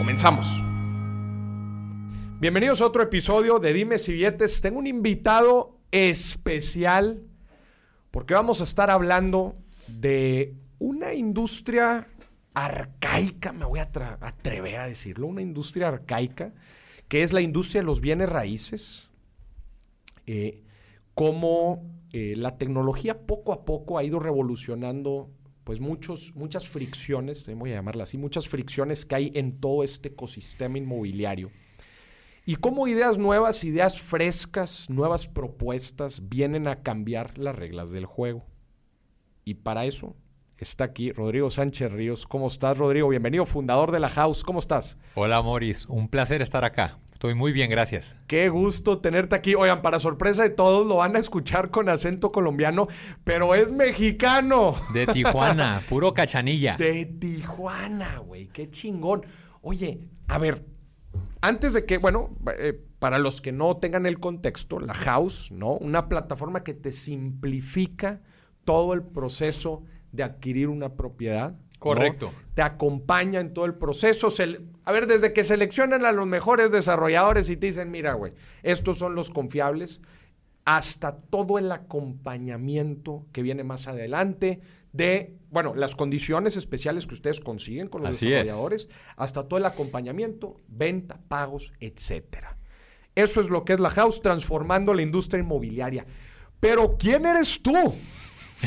Comenzamos. Bienvenidos a otro episodio de Dime si billetes. Tengo un invitado especial porque vamos a estar hablando de una industria arcaica, me voy a atrever a decirlo, una industria arcaica, que es la industria de los bienes raíces, eh, como eh, la tecnología poco a poco ha ido revolucionando pues muchos, muchas fricciones, voy a llamarla así, muchas fricciones que hay en todo este ecosistema inmobiliario. Y cómo ideas nuevas, ideas frescas, nuevas propuestas vienen a cambiar las reglas del juego. Y para eso está aquí Rodrigo Sánchez Ríos. ¿Cómo estás, Rodrigo? Bienvenido, fundador de la House. ¿Cómo estás? Hola, Moris. Un placer estar acá. Estoy muy bien, gracias. Qué gusto tenerte aquí. Oigan, para sorpresa de todos, lo van a escuchar con acento colombiano, pero es mexicano. De Tijuana, puro cachanilla. De Tijuana, güey, qué chingón. Oye, a ver, antes de que, bueno, eh, para los que no tengan el contexto, la House, ¿no? Una plataforma que te simplifica todo el proceso de adquirir una propiedad. Correcto. Te acompaña en todo el proceso. a ver, desde que seleccionan a los mejores desarrolladores y te dicen, mira, güey, estos son los confiables, hasta todo el acompañamiento que viene más adelante de, bueno, las condiciones especiales que ustedes consiguen con los desarrolladores, hasta todo el acompañamiento, venta, pagos, etcétera. Eso es lo que es la house, transformando la industria inmobiliaria. Pero, ¿quién eres tú?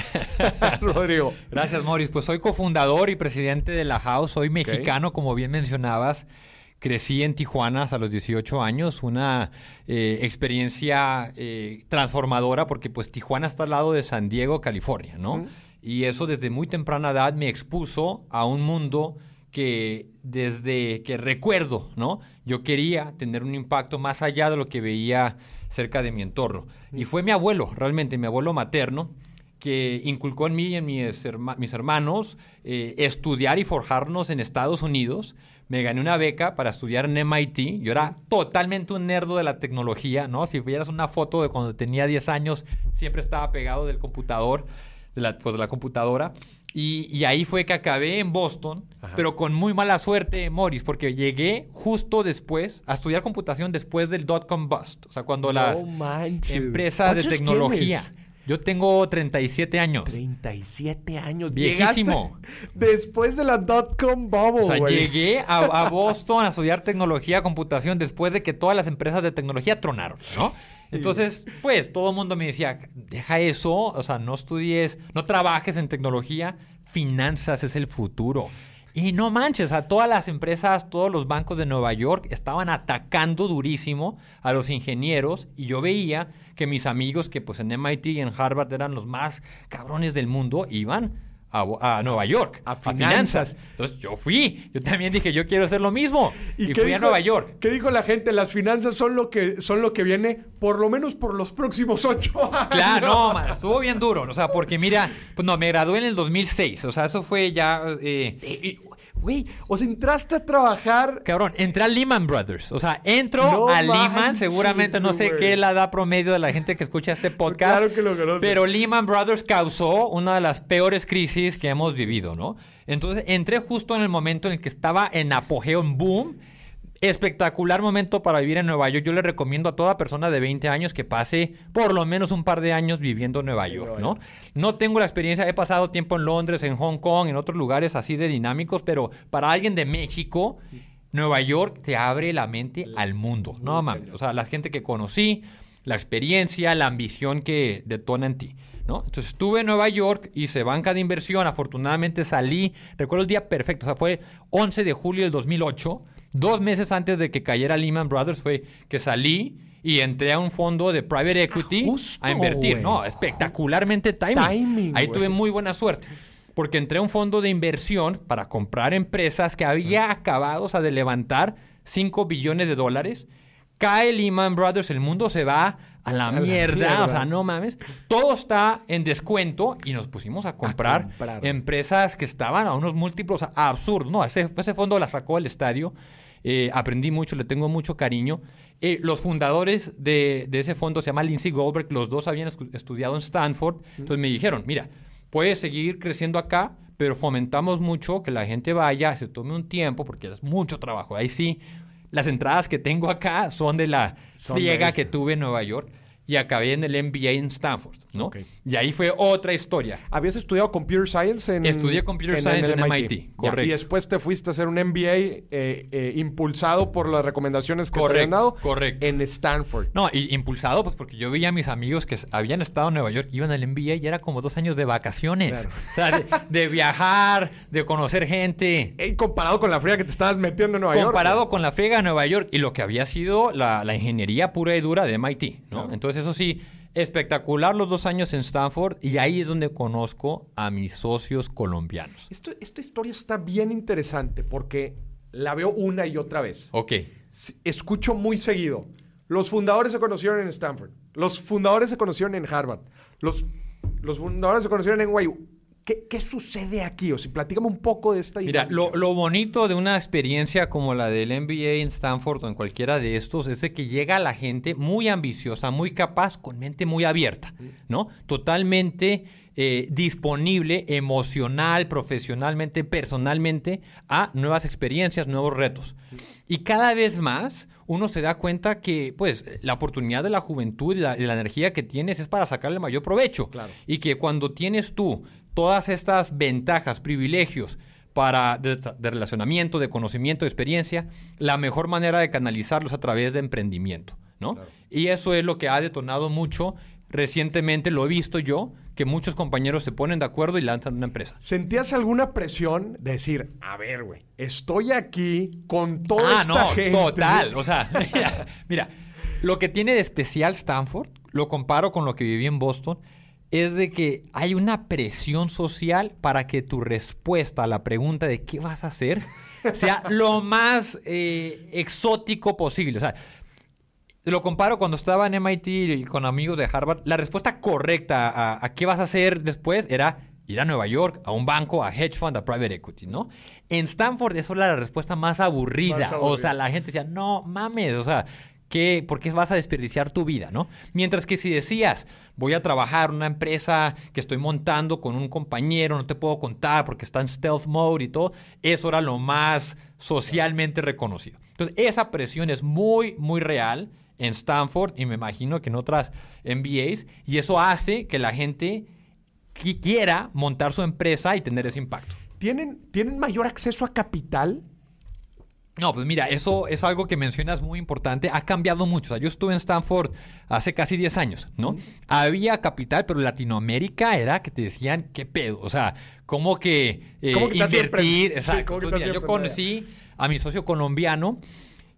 Rodrigo. Gracias, Morris. Pues soy cofundador y presidente de la House. Soy mexicano, como bien mencionabas. Crecí en Tijuana a los 18 años, una eh, experiencia eh, transformadora porque pues Tijuana está al lado de San Diego, California, ¿no? Y eso desde muy temprana edad me expuso a un mundo que desde que recuerdo, ¿no? Yo quería tener un impacto más allá de lo que veía cerca de mi entorno. Y fue mi abuelo, realmente, mi abuelo materno, que inculcó en mí y en mis, hermanos eh, estudiar y forjarnos en Estados Unidos. Me gané una beca para estudiar en MIT. Yo era totalmente un nerdo de la tecnología, ¿no? Si vieras una foto de cuando tenía 10 años, siempre estaba pegado del computador, de la, pues, de la computadora. Y, ahí fue que acabé en Boston, pero con muy mala suerte, Morris, porque llegué justo después a estudiar computación después del dot-com bust. O sea, cuando las empresas de tecnología... Yo tengo 37 años. 37 años. Viejísimo. Después de la dot-com bubble, O sea, llegué a, Boston a estudiar tecnología, computación, después de que todas las empresas de tecnología tronaron, ¿no? Entonces, pues, todo el mundo me decía, deja eso, o sea, no estudies, no trabajes en tecnología, finanzas es el futuro. Y no manches, a todas las empresas, todos los bancos de Nueva York estaban atacando durísimo a los ingenieros y yo veía que mis amigos que pues en MIT y en Harvard eran los más cabrones del mundo iban a, Nueva York, a finanzas. Entonces yo fui, yo también dije, yo quiero hacer lo mismo. Y, fui a Nueva York. ¿Qué dijo la gente? Las finanzas son lo que, son lo que viene por lo menos por los próximos ocho años. Claro, no, estuvo bien duro. O sea, porque mira, pues no, me gradué en el 2006. O sea, eso fue ya... Eh, eh, Güey, o sea, entraste a trabajar. Cabrón, entré a Lehman Brothers. O sea, entro a Lehman. Seguramente no sé qué la da promedio de la gente que escucha este podcast. Claro que lo conoce. Pero Lehman Brothers causó una de las peores crisis que hemos vivido, ¿no? Entonces entré justo en el momento en el que estaba en apogeo, en boom Espectacular momento para vivir en Nueva York. Yo le recomiendo a toda persona de 20 años que pase por lo menos un par de años viviendo en Nueva York, ¿no? No tengo la experiencia, he pasado tiempo en Londres, en Hong Kong, en otros lugares así de dinámicos, pero para alguien de México, Nueva York te abre la mente al mundo. No mames, o sea, la gente que conocí, la experiencia, la ambición que detona en ti. ¿No? Entonces estuve en Nueva York, hice banca de inversión, afortunadamente salí, recuerdo el día perfecto, o sea, fue 11 de julio del 2008, Dos meses antes de que cayera Lehman Brothers fue que salí y entré a un fondo de private equity a invertir. No, espectacularmente timing. Ahí tuve muy buena suerte. porque entré a un fondo de inversión para comprar empresas que había acabado de levantar 5 billones de dólares. Cae Lehman Brothers, el mundo se va a la, mierda, o sea, no mames. Todo está en descuento y nos pusimos a comprar, empresas que estaban a unos múltiplos absurdos. No, ese, ese fondo la sacó el estadio. Eh, aprendí mucho, le tengo mucho cariño. Eh, los fundadores de, ese fondo se llama Lindsay Goldberg, los dos habían estudiado en Stanford. Entonces me dijeron, mira, puedes seguir creciendo acá, pero fomentamos mucho que la gente vaya, se tome un tiempo, porque es mucho trabajo. Ahí sí, las entradas que tengo acá son de la ciega que tuve en Nueva York y acabé en el MBA en Stanford, ¿no? Y ahí fue otra historia. ¿Habías estudiado Computer Science en Estudié Computer Science en, MIT, correcto. Y después te fuiste a hacer un MBA eh, eh, impulsado por las recomendaciones que te habían dado correcto. en Stanford. No, y impulsado pues porque yo veía a mis amigos que habían estado en Nueva York, iban al MBA y era como dos años de vacaciones. O sea, de, viajar, de conocer gente. Y comparado con la friega que te estabas metiendo en Nueva York. Comparado con la friega de Nueva York y lo que había sido la, ingeniería pura y dura de MIT, ¿no? Entonces eso sí, espectacular los dos años en Stanford y ahí es donde conozco a mis socios colombianos. esta historia está bien interesante porque la veo una y otra vez. Ok. Escucho muy seguido. Los fundadores se conocieron en Stanford. Los fundadores se conocieron en Harvard. Los, los fundadores se conocieron en NYU. ¿Qué, sucede aquí? O si platícame un poco de esta Mira, lo, bonito de una experiencia como la del MBA en Stanford o en cualquiera de estos es de que llega la gente muy ambiciosa, muy capaz, con mente muy abierta, ¿no? Totalmente eh, disponible emocional, profesionalmente, personalmente a nuevas experiencias, nuevos retos. Y cada vez más uno se da cuenta que, pues, la oportunidad de la juventud y la, energía que tienes es para sacarle mayor provecho. Y que cuando tienes tú todas estas ventajas, privilegios para de, relacionamiento, de conocimiento, de experiencia, la mejor manera de canalizarlos a través de emprendimiento, ¿no? Y eso es lo que ha detonado mucho recientemente, lo he visto yo, que muchos compañeros se ponen de acuerdo y lanzan una empresa. ¿Sentías alguna presión de decir, a ver, güey, estoy aquí con toda ah, esta no, gente? Total, o sea, mira, lo que tiene de especial Stanford, lo comparo con lo que viví en Boston, es de que hay una presión social para que tu respuesta a la pregunta de qué vas a hacer sea lo más eh, exótico posible. O sea, lo comparo cuando estaba en MIT con amigos de Harvard. La respuesta correcta a, qué vas a hacer después era ir a Nueva York, a un banco, a hedge fund, a private equity, ¿no? En Stanford eso era la respuesta más aburrida. más aburrida. O sea, la gente decía, no mames, o sea, ¿Por qué vas a desperdiciar tu vida, no? Mientras que si decías, voy a trabajar una empresa que estoy montando con un compañero, no te puedo contar porque está en stealth mode y todo, eso era lo más socialmente reconocido. Entonces, esa presión es muy, muy real en Stanford y me imagino que en otras MBAs, y eso hace que la gente quiera montar su empresa y tener ese impacto. ¿Tienen, ¿tienen mayor acceso a capital no, pues mira, eso es algo que mencionas muy importante. Ha cambiado mucho. yo estuve en Stanford hace casi 10 años, ¿no? Había capital, pero Latinoamérica era que te decían, ¿qué pedo? O sea, ¿cómo que, eh, invertir? Exacto. yo conocí a mi socio colombiano.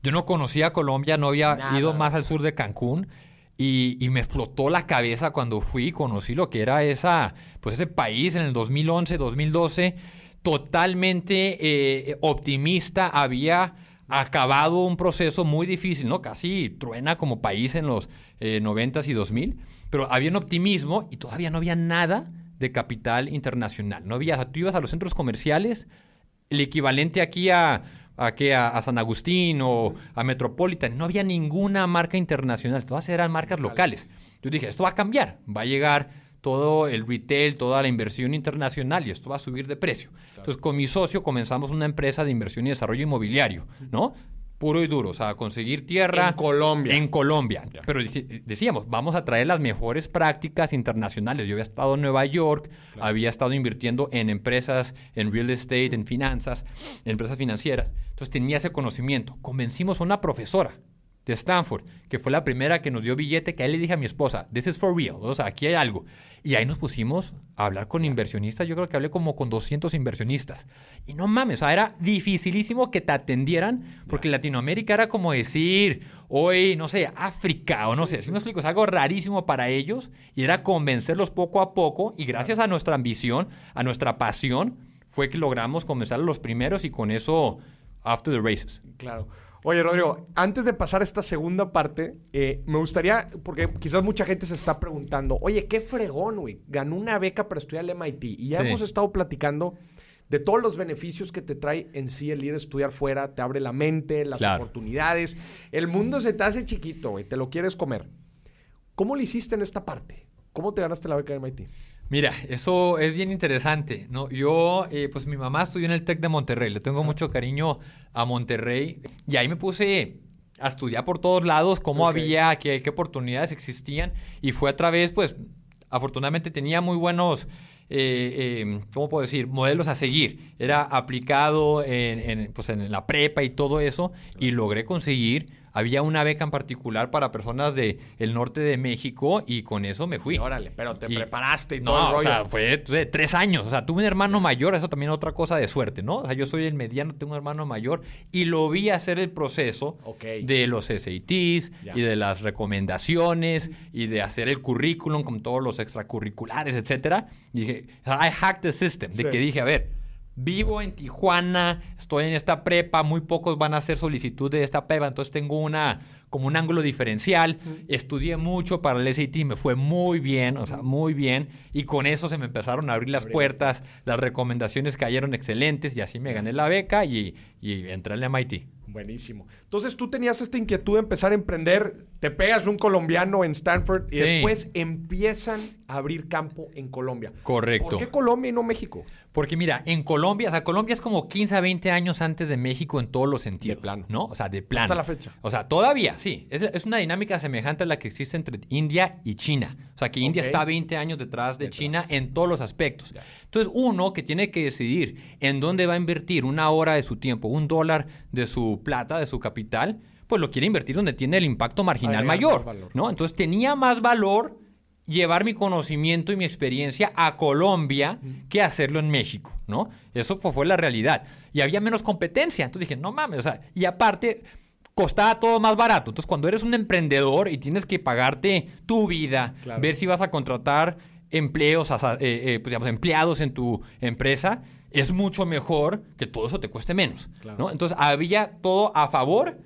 Yo no conocía Colombia, no había ido más al sur de Cancún. Y, y, me explotó la cabeza cuando fui y conocí lo que era esa, pues ese país en el 2011, 2012 totalmente eh, optimista, había acabado un proceso muy difícil, ¿no? Casi truena como país en los eh, 90 y 2000, pero había un optimismo y todavía no había nada de capital internacional. No había, tú ibas a los centros comerciales, el equivalente aquí a, a, a, San Agustín o a Metropolitan, no había ninguna marca internacional, todas eran marcas locales. Yo dije, esto va a cambiar, va a llegar todo el retail, toda la inversión internacional y esto va a subir de precio. Entonces, con mi socio comenzamos una empresa de inversión y desarrollo inmobiliario, ¿no? Puro y duro, o sea, conseguir tierra. En Colombia. En Colombia. Pero decíamos, vamos a traer las mejores prácticas internacionales. Yo había estado en Nueva York, había estado invirtiendo en empresas, en real estate, en finanzas, en empresas financieras. Entonces tenía ese conocimiento. Convencimos a una profesora de Stanford, que fue la primera que nos dio billete, que ahí le dije a mi esposa, this is for real, o sea, aquí hay algo. Y ahí nos pusimos a hablar con inversionistas, yo creo que hablé como con 200 inversionistas. Y no mames, o sea, era dificilísimo que te atendieran, porque Latinoamérica era como decir, hoy, no sé, África, o no sé, si me explico, es algo rarísimo para ellos, y era convencerlos poco a poco, y gracias a nuestra ambición, a nuestra pasión, fue que logramos comenzar los primeros y con eso, after the races. Claro. Oye, Rodrigo, antes de pasar a esta segunda parte, eh, me gustaría, porque quizás mucha gente se está preguntando, oye, qué fregón, güey, ganó una beca para estudiar el MIT. Y ya hemos estado platicando de todos los beneficios que te trae en sí el ir a estudiar fuera, te abre la mente, las oportunidades. El mundo se te hace chiquito, güey, te lo quieres comer. ¿Cómo lo hiciste en esta parte? ¿Cómo te ganaste la beca de MIT? Mira, eso es bien interesante, ¿no? Yo, eh, pues mi mamá estudió en el TEC de Monterrey, le tengo mucho cariño a Monterrey y ahí me puse a estudiar por todos lados cómo había, qué, qué, oportunidades existían y fue a través, pues, afortunadamente tenía muy buenos, eh, em, ¿cómo puedo decir?, modelos a seguir. Era aplicado en, en, pues, en la prepa y todo eso y logré conseguir había una beca en particular para personas del el norte de México y con eso me fui. órale, pero te preparaste y todo el rollo. O sea, fue tres años. O sea, tuve un hermano mayor, eso también es otra cosa de suerte, ¿no? O sea, yo soy el mediano, tengo un hermano mayor y lo vi hacer el proceso de los SATs y de las recomendaciones y de hacer el currículum con todos los extracurriculares, etcétera. Y dije, I hacked the system. De que dije, a ver, vivo en Tijuana, estoy en esta prepa, muy pocos van a hacer solicitud de esta prepa, entonces tengo una como un ángulo diferencial. Estudié mucho para el SAT, me fue muy bien, o sea, muy bien. Y con eso se me empezaron a abrir las puertas, las recomendaciones cayeron excelentes y así me gané la beca y, y entré al MIT. Buenísimo. Entonces tú tenías esta inquietud de empezar a emprender, te pegas un colombiano en Stanford y después empiezan a abrir campo en Colombia. Correcto. ¿Por qué Colombia y no México? Porque mira, en Colombia, o sea, Colombia es como 15 a 20 años antes de México en todos los sentidos. De plano. ¿No? O sea, de plano. Hasta la fecha. O sea, todavía, sí. Es, una dinámica semejante a la que existe entre India y China. O sea, que India está 20 años detrás de China en todos los aspectos. Entonces, uno que tiene que decidir en dónde va a invertir una hora de su tiempo, un dólar de su plata, de su capital, pues lo quiere invertir donde tiene el impacto marginal mayor, ¿no? Entonces, tenía más valor llevar mi conocimiento y mi experiencia a Colombia que hacerlo en México, ¿no? Eso fue, la realidad. Y había menos competencia. Entonces dije, no mames, o sea, y aparte costaba todo más barato. Entonces, cuando eres un emprendedor y tienes que pagarte tu vida, ver si vas a contratar empleos, eh, eh, pues, digamos, empleados en tu empresa, es mucho mejor que todo eso te cueste menos. ¿no? Entonces había todo a favor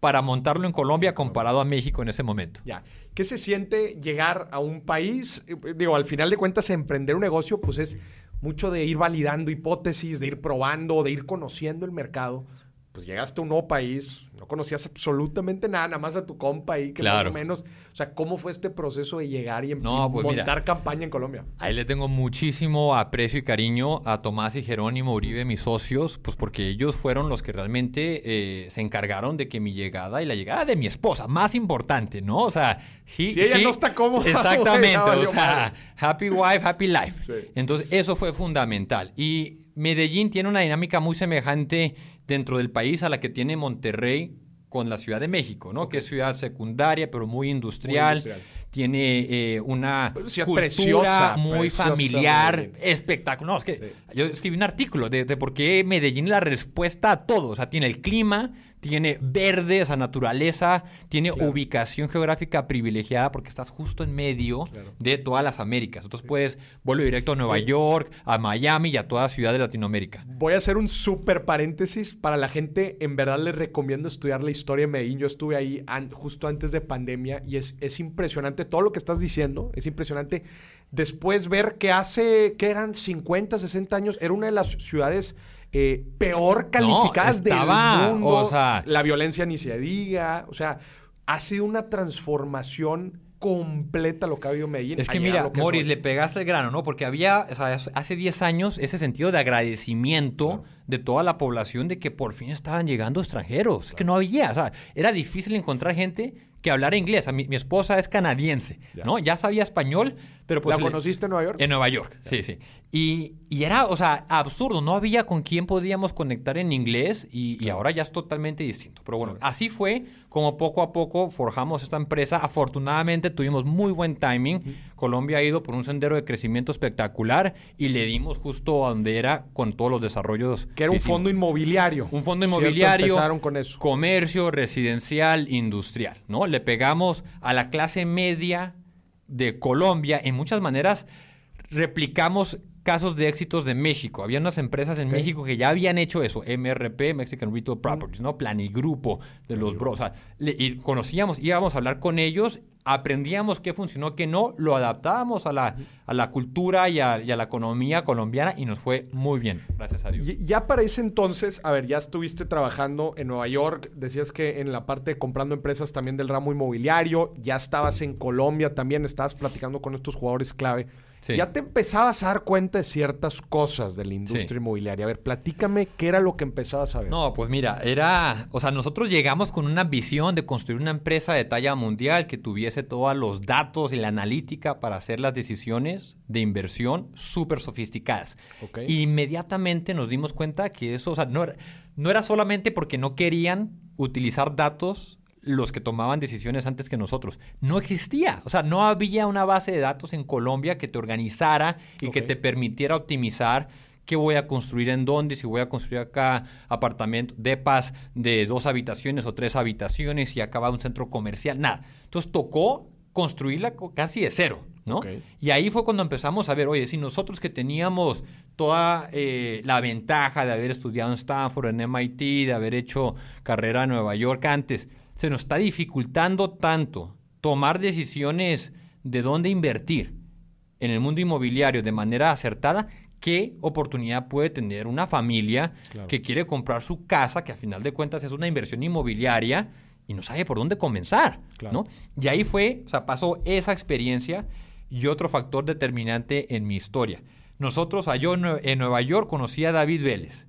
para montarlo en Colombia comparado a México en ese momento. Ya. ¿Qué se siente llegar a un país? Eh, digo, al final de cuentas, emprender un negocio, pues es mucho de ir validando hipótesis, de ir probando, de ir conociendo el mercado pues llegaste a un nuevo país, no conocías absolutamente nada, nada más a tu compa ahí, que claro. más o menos. O sea, ¿cómo fue este proceso de llegar y, em- pues montar campaña en Colombia? Ahí le tengo muchísimo aprecio y cariño a Tomás y Jerónimo Uribe, mis socios, pues porque ellos fueron los que realmente eh, se encargaron de que mi llegada y la llegada de mi esposa, más importante, ¿no? O sea, si ella no está cómoda. Exactamente, o sea, happy wife, happy life. Entonces, eso fue fundamental. Y Medellín tiene una dinámica muy semejante dentro del país a la que tiene Monterrey con la Ciudad de México, ¿no? Que es ciudad secundaria, pero muy industrial. Tiene eh, una cultura preciosa, muy familiar, espectacular. No, es que yo escribí un artículo de, de por qué Medellín es la respuesta a todo. O sea, tiene el clima, tiene verde, esa naturaleza, tiene ubicación geográfica privilegiada porque estás justo en medio de todas las Américas. Entonces puedes vuelo directo a Nueva York, a Miami y a toda ciudad de Latinoamérica. Voy a hacer un súper paréntesis para la gente. En verdad les recomiendo estudiar la historia de Medellín. Yo estuve ahí justo antes de pandemia y es, es impresionante todo lo que estás diciendo. Es impresionante después ver que hace, que eran 50, 60 años, era una de las ciudades eh, peor calificadas del mundo. O sea, la violencia ni se diga. O sea, ha sido una transformación completa lo que ha habido Medellín. Es que mira, Moris, le pegaste el grano, ¿no? Porque había, o sea, hace 10 años ese sentido de agradecimiento de toda la población de que por fin estaban llegando extranjeros, que no había, o sea, era difícil encontrar gente que hablara inglés. mi, mi esposa es canadiense, ¿no? Ya sabía español, pero pues... ¿La conociste en Nueva York? En Nueva York, sí, sí. Y, era, o sea, absurdo. No había con quién podíamos conectar en inglés y, ahora ya es totalmente distinto. Pero bueno, así fue como poco a poco forjamos esta empresa. Afortunadamente tuvimos muy buen timing. Colombia ha ido por un sendero de crecimiento espectacular y le dimos justo a donde era con todos los desarrollos. Que era un fondo inmobiliario. Un fondo inmobiliario. Empezaron con eso. Comercio, residencial, industrial, ¿no? Le pegamos a la clase media de Colombia, en muchas maneras replicamos casos de éxitos de México. Había unas empresas en México que ya habían hecho eso, MRP, Mexican Retail Properties, ¿no? Planigrupo de los bros. O sea, y conocíamos, íbamos a hablar con ellos, aprendíamos qué funcionó, qué no, lo adaptábamos a la, a la cultura y a, la economía colombiana y nos fue muy bien, gracias a Dios. ya para ese entonces, a ver, ya estuviste trabajando en Nueva York, decías que en la parte de comprando empresas también del ramo inmobiliario, ya estabas en Colombia también, estabas platicando con estos jugadores clave. Ya te empezabas a dar cuenta de ciertas cosas de la industria inmobiliaria. A ver, platícame qué era lo que empezabas a ver. No, pues mira, era, o sea, nosotros llegamos con una visión de construir una empresa de talla mundial que tuviese todos los datos y la analítica para hacer las decisiones de inversión súper sofisticadas. inmediatamente nos dimos cuenta que eso, o sea, no no era solamente porque no querían utilizar datos los que tomaban decisiones antes que nosotros. No existía, o sea, no había una base de datos en Colombia que te organizara y que te permitiera optimizar qué voy a construir en dónde, si voy a construir acá apartamento, depas de dos habitaciones o tres habitaciones y acaba un centro comercial, nada. Entonces tocó construirla casi de cero, ¿no? Y ahí fue cuando empezamos a ver, oye, si nosotros que teníamos toda eh, la ventaja de haber estudiado en Stanford, en MIT, de haber hecho carrera en Nueva York antes, se nos está dificultando tanto tomar decisiones de dónde invertir en el mundo inmobiliario de manera acertada, qué oportunidad puede tener una familia que quiere comprar su casa, que a final de cuentas es una inversión inmobiliaria y no sabe por dónde comenzar, ¿no? Y ahí fue, o sea, pasó esa experiencia y otro factor determinante en mi historia. Nosotros, yo en Nueva York conocí a David Vélez.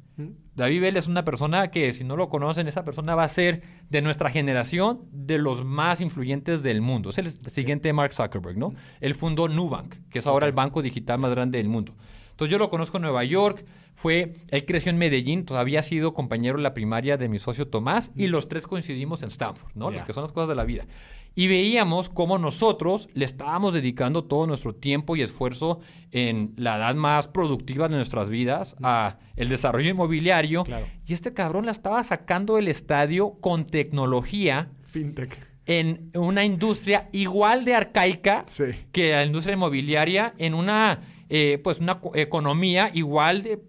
David Bell es una persona que, si no lo conocen, esa persona va a ser de nuestra generación de los más influyentes del mundo. Es el siguiente Mark Zuckerberg, ¿no? Él fundó Nubank, que es ahora el banco digital más grande del mundo. Entonces yo lo conozco en Nueva York, fue, él creció en Medellín, todavía ha sido compañero en la primaria de mi socio Tomás y los tres coincidimos en Stanford, ¿no? Los que son las cosas de la vida. Y veíamos cómo nosotros le estábamos dedicando todo nuestro tiempo y esfuerzo en la edad más productiva de nuestras vidas a el desarrollo inmobiliario y este cabrón la estaba sacando del estadio con tecnología fintech. en una industria igual de arcaica que la industria inmobiliaria en una eh, pues una economía igual de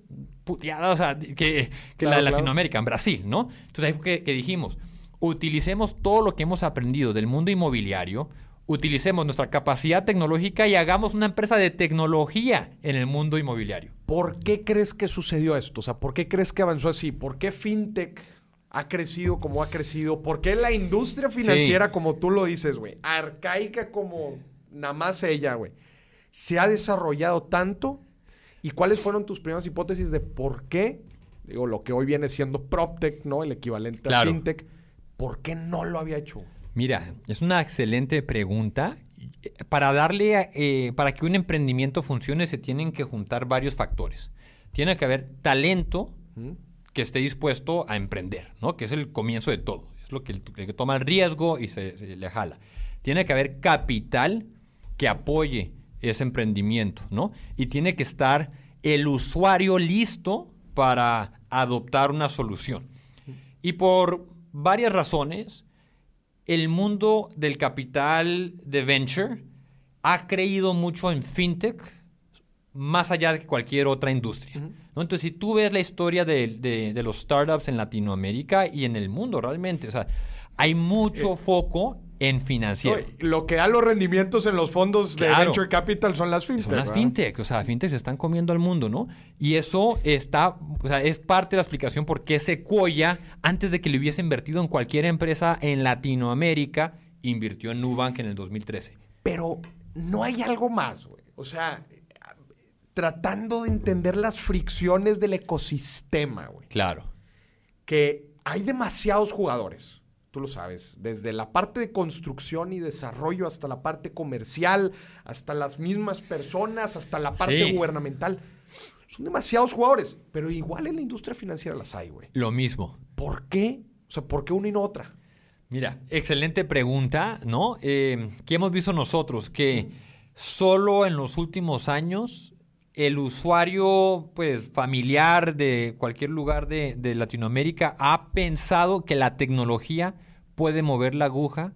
puteada o sea, que, la de Latinoamérica, en Brasil, ¿no? Entonces ahí fue que dijimos, utilicemos todo lo que hemos aprendido del mundo inmobiliario, utilicemos nuestra capacidad tecnológica y hagamos una empresa de tecnología en el mundo inmobiliario. ¿Por qué crees que sucedió esto? O sea, ¿por qué crees que avanzó así? ¿Por qué FinTech ha crecido como ha crecido? ¿Por qué la industria financiera, como tú lo dices, güey, arcaica como nada más ella, güey, se ha desarrollado tanto? ¿Y cuáles fueron tus primeras hipótesis de por qué, digo, lo que hoy viene siendo PropTech, ¿no? El equivalente a FinTech ¿Por qué no lo había hecho? Mira, es una excelente pregunta. Para darle, eh, para que un emprendimiento funcione, se tienen que juntar varios factores. Tiene que haber talento que esté dispuesto a emprender, ¿no? Que es el comienzo de todo. Es lo que, el, que toma el riesgo y se, se, le jala. Tiene que haber capital que apoye ese emprendimiento, ¿no? Y tiene que estar el usuario listo para adoptar una solución. Y por varias razones, el mundo del capital de venture ha creído mucho en fintech más allá de cualquier otra industria. Entonces, si tú ves la historia de, de, los startups en Latinoamérica y en el mundo realmente, o sea, hay mucho eh, foco en financiero. lo que da los rendimientos en los fondos de venture capital son las fintech. Son las fintech, o sea, fintech se están comiendo al mundo, ¿no? Y eso está, o sea, es parte de la explicación por qué Sequoia, antes de que le hubiese invertido en cualquier empresa en Latinoamérica, invirtió en Nubank en el 2013. Pero no hay algo más, güey. O sea, tratando de entender las fricciones del ecosistema, güey. Claro. Que hay demasiados jugadores, tú lo sabes, desde la parte de construcción y desarrollo hasta la parte comercial, hasta las mismas personas, hasta la parte Sí. gubernamental. Son demasiados jugadores, pero igual en la industria financiera las hay, güey. Lo mismo. ¿Por qué? O sea, ¿por qué una y no otra? Mira, excelente pregunta, ¿no? Eh, ¿Qué hemos visto nosotros? Que solo en los últimos años el usuario, pues, familiar de cualquier lugar de, de Latinoamérica ha pensado que la tecnología puede mover la aguja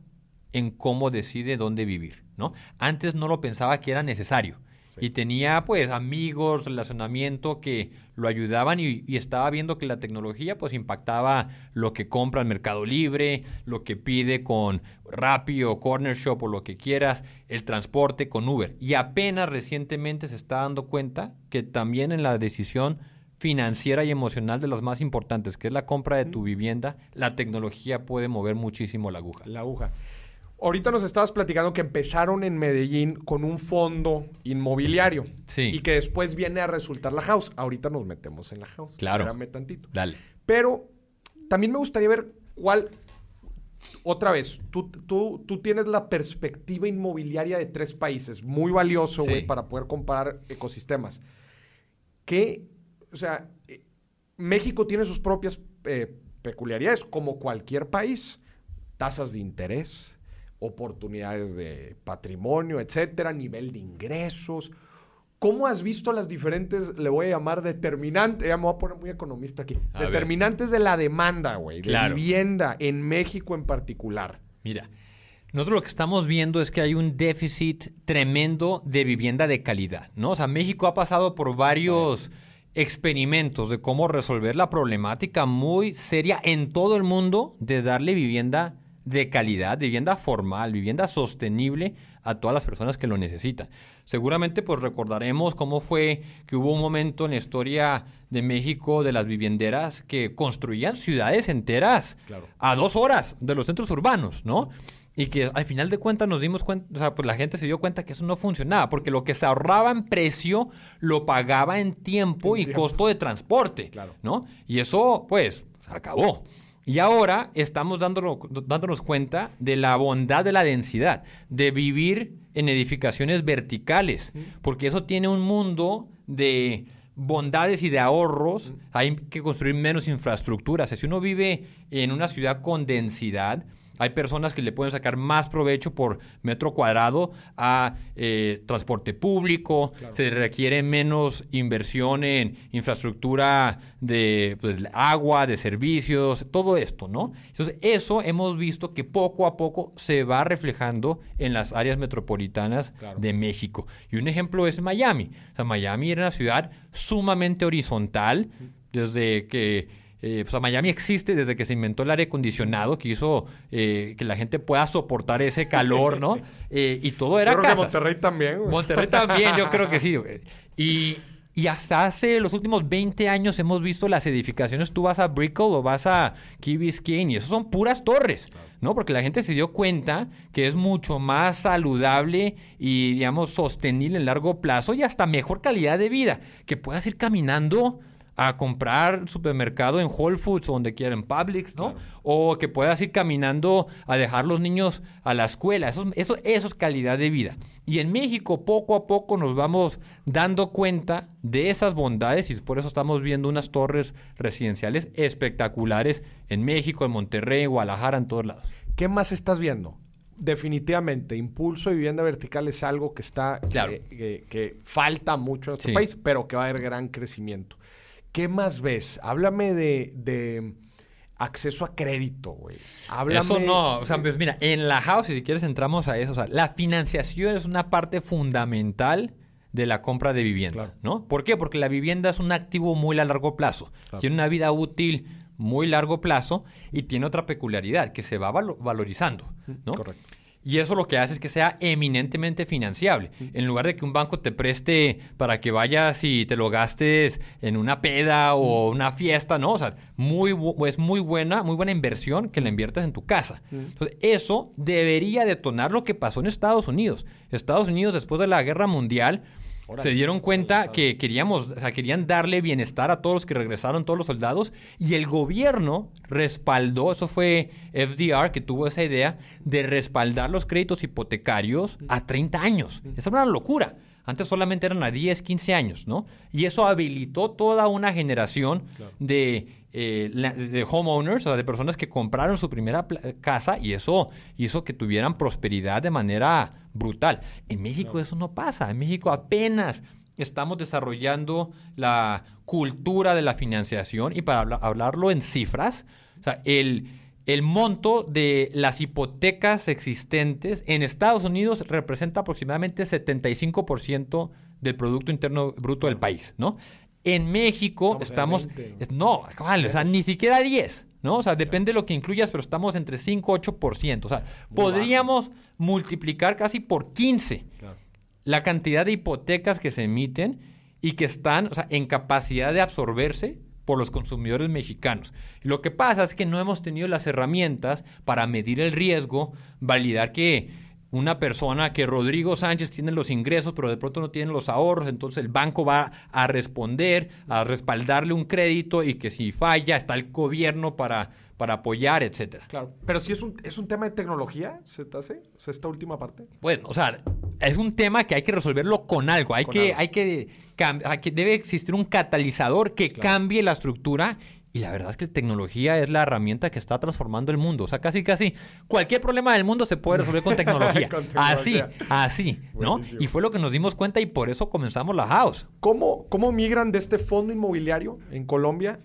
en cómo decide dónde vivir, ¿no? Antes no lo pensaba que era necesario. Y tenía pues amigos, relacionamiento que lo ayudaban y, y estaba viendo que la tecnología pues impactaba lo que compra en Mercado Libre, lo que pide con Rappi o Corner Shop o lo que quieras, el transporte con Uber. Y apenas recientemente se está dando cuenta que también en la decisión financiera y emocional de las más importantes, que es la compra de tu vivienda, la tecnología puede mover muchísimo la aguja. La aguja. Ahorita nos estabas platicando que empezaron en Medellín con un fondo inmobiliario. Sí. Y que después viene a resultar la house. Ahorita nos metemos en la house. Claro. Espérame tantito. Dale. Pero también me gustaría ver cuál. Otra vez, tú, tú, tú tienes la perspectiva inmobiliaria de tres países. Muy valioso, güey, Sí. para poder comparar ecosistemas. Que, o sea, eh, México tiene sus propias eh, peculiaridades, como cualquier país. Tasas de interés, oportunidades de patrimonio, etcétera, nivel de ingresos. ¿Cómo has visto las diferentes, le voy a llamar determinantes, ya me voy a poner muy economista aquí, A ver. determinantes de la demanda, güey, de Claro. vivienda en México en particular? Mira, nosotros lo que estamos viendo es que hay un déficit tremendo de vivienda de calidad, ¿no? O sea, México ha pasado por varios experimentos de cómo resolver la problemática muy seria en todo el mundo de darle vivienda de calidad, vivienda formal, vivienda sostenible a todas las personas que lo necesitan. Seguramente pues recordaremos cómo fue que hubo un momento en la historia de México de las vivienderas que construían ciudades enteras Claro. a dos horas de los centros urbanos, ¿no? Y que al final de cuentas nos dimos cuenta, o sea, pues la gente se dio cuenta que eso no funcionaba, porque lo que se ahorraba en precio lo pagaba en tiempo En y tiempo. costo de transporte, Claro. ¿no? Y eso, pues, se acabó. Y ahora estamos dándonos, dándonos cuenta de la bondad de la densidad, de vivir en edificaciones verticales, porque eso tiene un mundo de bondades y de ahorros. Hay que construir menos infraestructuras. Si uno vive en una ciudad con densidad, hay personas que le pueden sacar más provecho por metro cuadrado a eh, transporte público, se requiere menos inversión en infraestructura de pues, agua, de servicios, todo esto, ¿no? Entonces, eso hemos visto que poco a poco se va reflejando en las áreas metropolitanas Claro. de México. Y un ejemplo es Miami. O sea, Miami era una ciudad sumamente horizontal desde que eh, o sea, Miami existe desde que se inventó el aire acondicionado, que hizo eh, que la gente pueda soportar ese calor, ¿no? Eh, y todo era creo que casas. Monterrey también, güey. Monterrey también, yo creo que sí. güey. Y, y hasta hace los últimos 20 años hemos visto las edificaciones. Tú vas a Brickell o vas a Key Biscayne y eso son puras torres, ¿no? Porque la gente se dio cuenta que es mucho más saludable y, digamos, sostenible en largo plazo y hasta mejor calidad de vida. Que puedas ir caminando a comprar supermercado en Whole Foods o donde quieran, Publix, ¿no? O que puedas ir caminando a dejar los niños a la escuela. Eso, es- eso, eso es calidad de vida. Y en México poco a poco nos vamos dando cuenta de esas bondades y por eso estamos viendo unas torres residenciales espectaculares en México, en Monterrey, Guadalajara, en todos lados. ¿Qué más estás viendo? Definitivamente, impulso de vivienda vertical es algo que está Claro. eh, que, que falta mucho en Sí. país, pero que va a haber gran crecimiento. ¿Qué más ves? Háblame de, de acceso a crédito, güey. Háblame. Eso no, o sea, pues mira, en la house, si quieres entramos a eso, o sea, la financiación es una parte fundamental de la compra de vivienda, Claro. ¿no? ¿Por qué? Porque la vivienda es un activo muy a largo plazo, Claro. tiene una vida útil muy largo plazo y tiene otra peculiaridad, que se va valo- valorizando, ¿no? Correcto. Y eso lo que hace es que sea eminentemente financiable. En lugar de que un banco te preste para que vayas y te lo gastes en una peda o una fiesta, ¿no? O sea, muy, es muy buena, muy buena inversión que la inviertas en tu casa. Entonces, eso debería detonar lo que pasó en Estados Unidos. Estados Unidos, después de la guerra mundial, Se dieron cuenta que queríamos, o sea, querían darle bienestar a todos los que regresaron, todos los soldados, y el gobierno respaldó, eso fue FDR que tuvo esa idea, de respaldar los créditos hipotecarios a 30 años. Esa era una locura. Antes solamente eran a 10, 15 años, ¿no? Y eso habilitó toda una generación de eh, de homeowners, o sea, de personas que compraron su primera casa y eso hizo que tuvieran prosperidad de manera brutal. En México eso no pasa. En México apenas estamos desarrollando la cultura de la financiación y para hablarlo en cifras, o sea, el, el monto de las hipotecas existentes en Estados Unidos representa aproximadamente 75% del Producto Interno Bruto del país, ¿no? En México estamos... no, o sea, ni siquiera 10. ¿no? O sea, depende de lo que incluyas, pero estamos entre 5 8%. O sea, podríamos multiplicar casi por 15 la cantidad de hipotecas que se emiten y que están o sea, en capacidad de absorberse por los consumidores mexicanos. Lo que pasa es que no hemos tenido las herramientas para medir el riesgo, validar que una persona que Rodrigo Sánchez tiene los ingresos, pero de pronto no tiene los ahorros, entonces el banco va a responder, a respaldarle un crédito y que si falla está el gobierno para, para apoyar, etcétera. Claro, pero si es un, es un tema de tecnología, ¿se te hace? esta última parte? Bueno, o sea, es un tema que hay que resolverlo con algo, hay, que, hay que, que, debe existir un catalizador que cambie la estructura y la verdad es que tecnología es la herramienta que está transformando el mundo. O sea, casi, casi cualquier problema del mundo se puede resolver con tecnología. Así, así, ¿no? Y fue lo que nos dimos cuenta y por eso comenzamos la house. ¿Cómo, cómo migran de este fondo inmobiliario en Colombia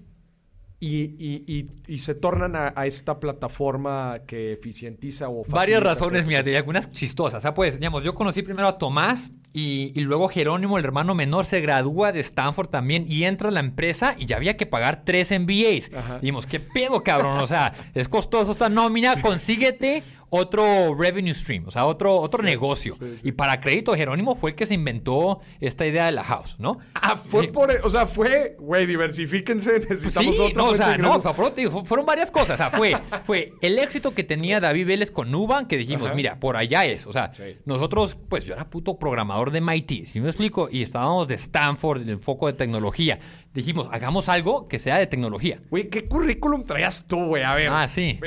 y, y, se tornan a, esta plataforma que eficientiza o facilita Varias razones, mira, y algunas chistosas. O sea, pues, digamos, yo conocí primero a Tomás y, luego Jerónimo, el hermano menor, se gradúa de Stanford también y entra a la empresa y ya había que pagar tres MBAs. Dijimos, ¿qué pedo, cabrón? O sea, es costoso esta nómina, consíguete otro revenue stream, o sea, otro, otro negocio. Y para crédito, Jerónimo fue el que se inventó esta idea de la house, ¿no? Ah, fue por, o sea, fue, güey, diversifíquense, necesitamos sí, otro. No, o sea, no, fueron varias cosas. O sea, fue, fue el éxito que tenía David Vélez con Nubank que dijimos, mira, por allá es. O sea, nosotros, pues yo era puto programador de MIT, si me explico? Y estábamos de Stanford, en el foco de tecnología. Dijimos, hagamos algo que sea de tecnología. Güey, ¿qué currículum traías tú, güey? A ver. Ah, sí.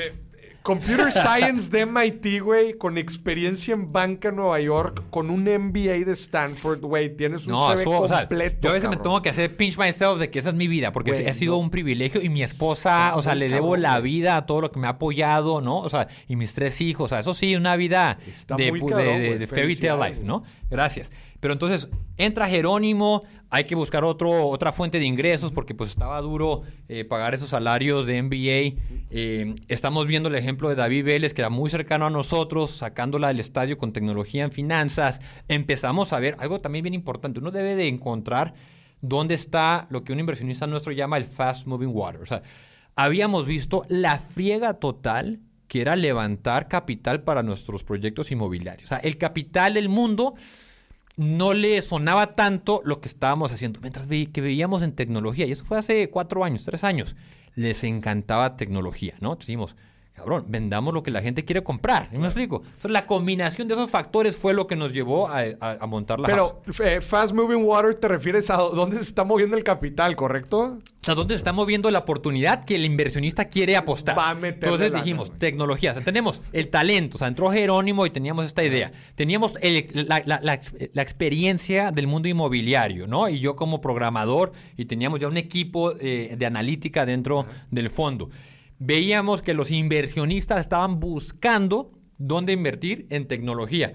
Computer Science de MIT, güey, con experiencia en banca en Nueva York, con un MBA de Stanford, güey. Tienes un CV completo. yo a veces me tengo que hacer pinch myself de que esa es mi vida, porque ha sido un privilegio y mi esposa, o sea, le debo la vida a todo lo que me ha apoyado, ¿no? O sea, y mis tres hijos, o sea, eso sí, una vida de, de fairy tale life, ¿no? Gracias. Pero entonces entra Jerónimo, hay que buscar otro, otra fuente de ingresos porque pues estaba duro eh, pagar esos salarios de MBA. Eh, estamos viendo el ejemplo de David Vélez, que era muy cercano a nosotros, sacándola del estadio con tecnología en finanzas. Empezamos a ver algo también bien importante. Uno debe de encontrar dónde está lo que un inversionista nuestro llama el fast moving water. O sea, habíamos visto la friega total que era levantar capital para nuestros proyectos inmobiliarios. O sea, el capital del mundo no le sonaba tanto lo que estábamos haciendo. Mientras que veíamos en tecnología, y eso fue hace cuatro años, tres años, les encantaba tecnología, ¿no? Decimos, cabrón, vendamos lo que la gente quiere comprar. ¿Me explico? Entonces, la combinación de esos factores fue lo que nos llevó a, montar la Pero, eh, fast moving water, te refieres a dónde se está moviendo el capital, ¿correcto? A dónde se está moviendo la oportunidad que el inversionista quiere apostar. Va a Entonces dijimos, tecnología. O sea, tenemos el talento. O sea, entró Jerónimo y teníamos esta idea. Teníamos la, experiencia del mundo inmobiliario, ¿no? Y yo como programador y teníamos ya un equipo eh, de analítica dentro del fondo veíamos que los inversionistas estaban buscando dónde invertir en tecnología.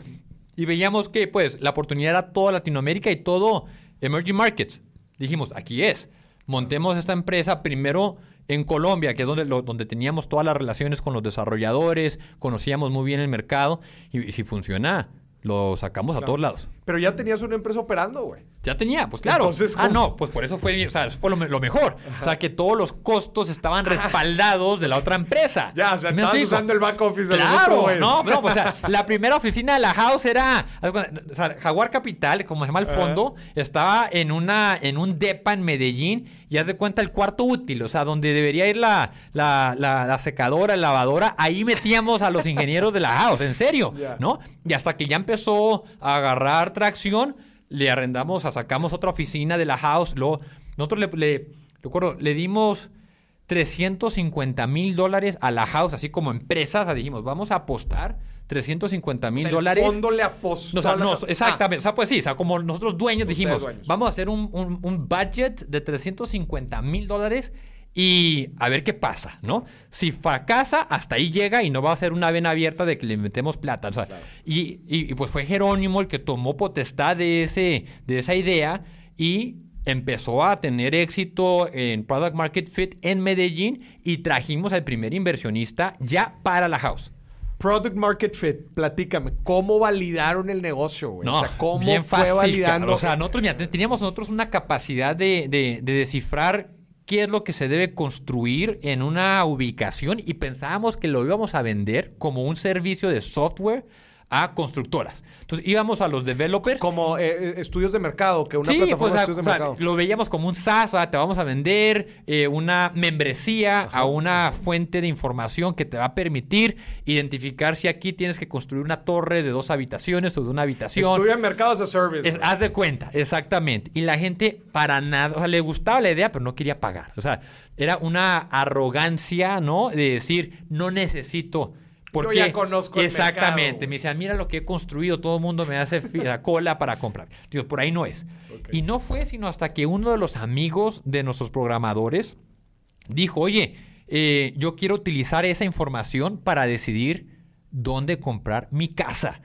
Y veíamos que pues la oportunidad era toda Latinoamérica y todo emerging markets. Dijimos, aquí es. Montemos esta empresa primero en Colombia, que es donde, donde teníamos todas las relaciones con los desarrolladores, conocíamos muy bien el mercado y si funciona, lo sacamos a todos lados. Pero ya tenías una empresa operando, güey. Ya tenía, pues claro. Entonces, ah, no, pues por eso fue, o sea, fue lo, mejor. O sea, que todos los costos estaban respaldados de la otra empresa. Ya, o sea, estabas usando el back office de Claro, no, no, pues, o sea, la primera oficina de la house era, o sea, Jaguar Capital, como se llama el fondo, estaba en una, en un depa en Medellín y haz de cuenta el cuarto útil, o sea, donde debería ir la, la, la, secadora, la lavadora, ahí metíamos a los ingenieros de la house, en serio, ¿no? Y hasta que ya empezó a agarrar tracción, le arrendamos, o sacamos otra oficina de la house, luego nosotros le, le, recuerdo, le dimos 350 mil dólares a la house, así como empresas, o sea, dijimos, vamos a apostar 350 mil O sea, el dólares. fondo le apostó No, o sea, no, Ah, exactamente. O sea, pues sí, o sea, como nosotros dueños Ustedes dijimos, dueños. vamos a hacer un, un- un budget de 350 mil dólares y a ver qué pasa, ¿no? Si fracasa, hasta ahí llega y no va a ser una vena abierta de que le metemos plata. o sea, y, y- y, pues fue Jerónimo el que tomó potestad de, ese, de esa idea y empezó a tener éxito en Product Market Fit en Medellín y trajimos al primer inversionista ya para la house. Product Market Fit, platícame, ¿cómo validaron el negocio, güey? No, o sea, ¿cómo bien fue fácil, validando? O sea, nosotros mira, teníamos nosotros una capacidad de, de- de descifrar qué es lo que se debe construir en una ubicación y pensábamos que lo íbamos a vender como un servicio de software a constructoras. Entonces íbamos a los developers como eh, eh, estudios de mercado, que una sí, plataforma pues, de estudios de o sea, mercado. lo veíamos como un SaaS, o sea, te vamos a vender eh, una membresía a una fuente de información que te va a permitir identificar si aquí tienes que construir una torre de dos habitaciones o de una habitación. Estudio de mercado as a service. Es- haz de cuenta, exactamente. Y la gente para nada, o sea, le gustaba la idea, pero no quería pagar. O sea, era una arrogancia, ¿no? De decir, no necesito. Porque, ya conozco el Exactamente. mercado. Me decían, mira lo que he construido, todo el mundo me hace la cola para comprar. Digo, por ahí no es. Y no fue sino hasta que uno de los amigos de nuestros programadores dijo, oye, eh, yo quiero utilizar esa información para decidir dónde comprar mi casa.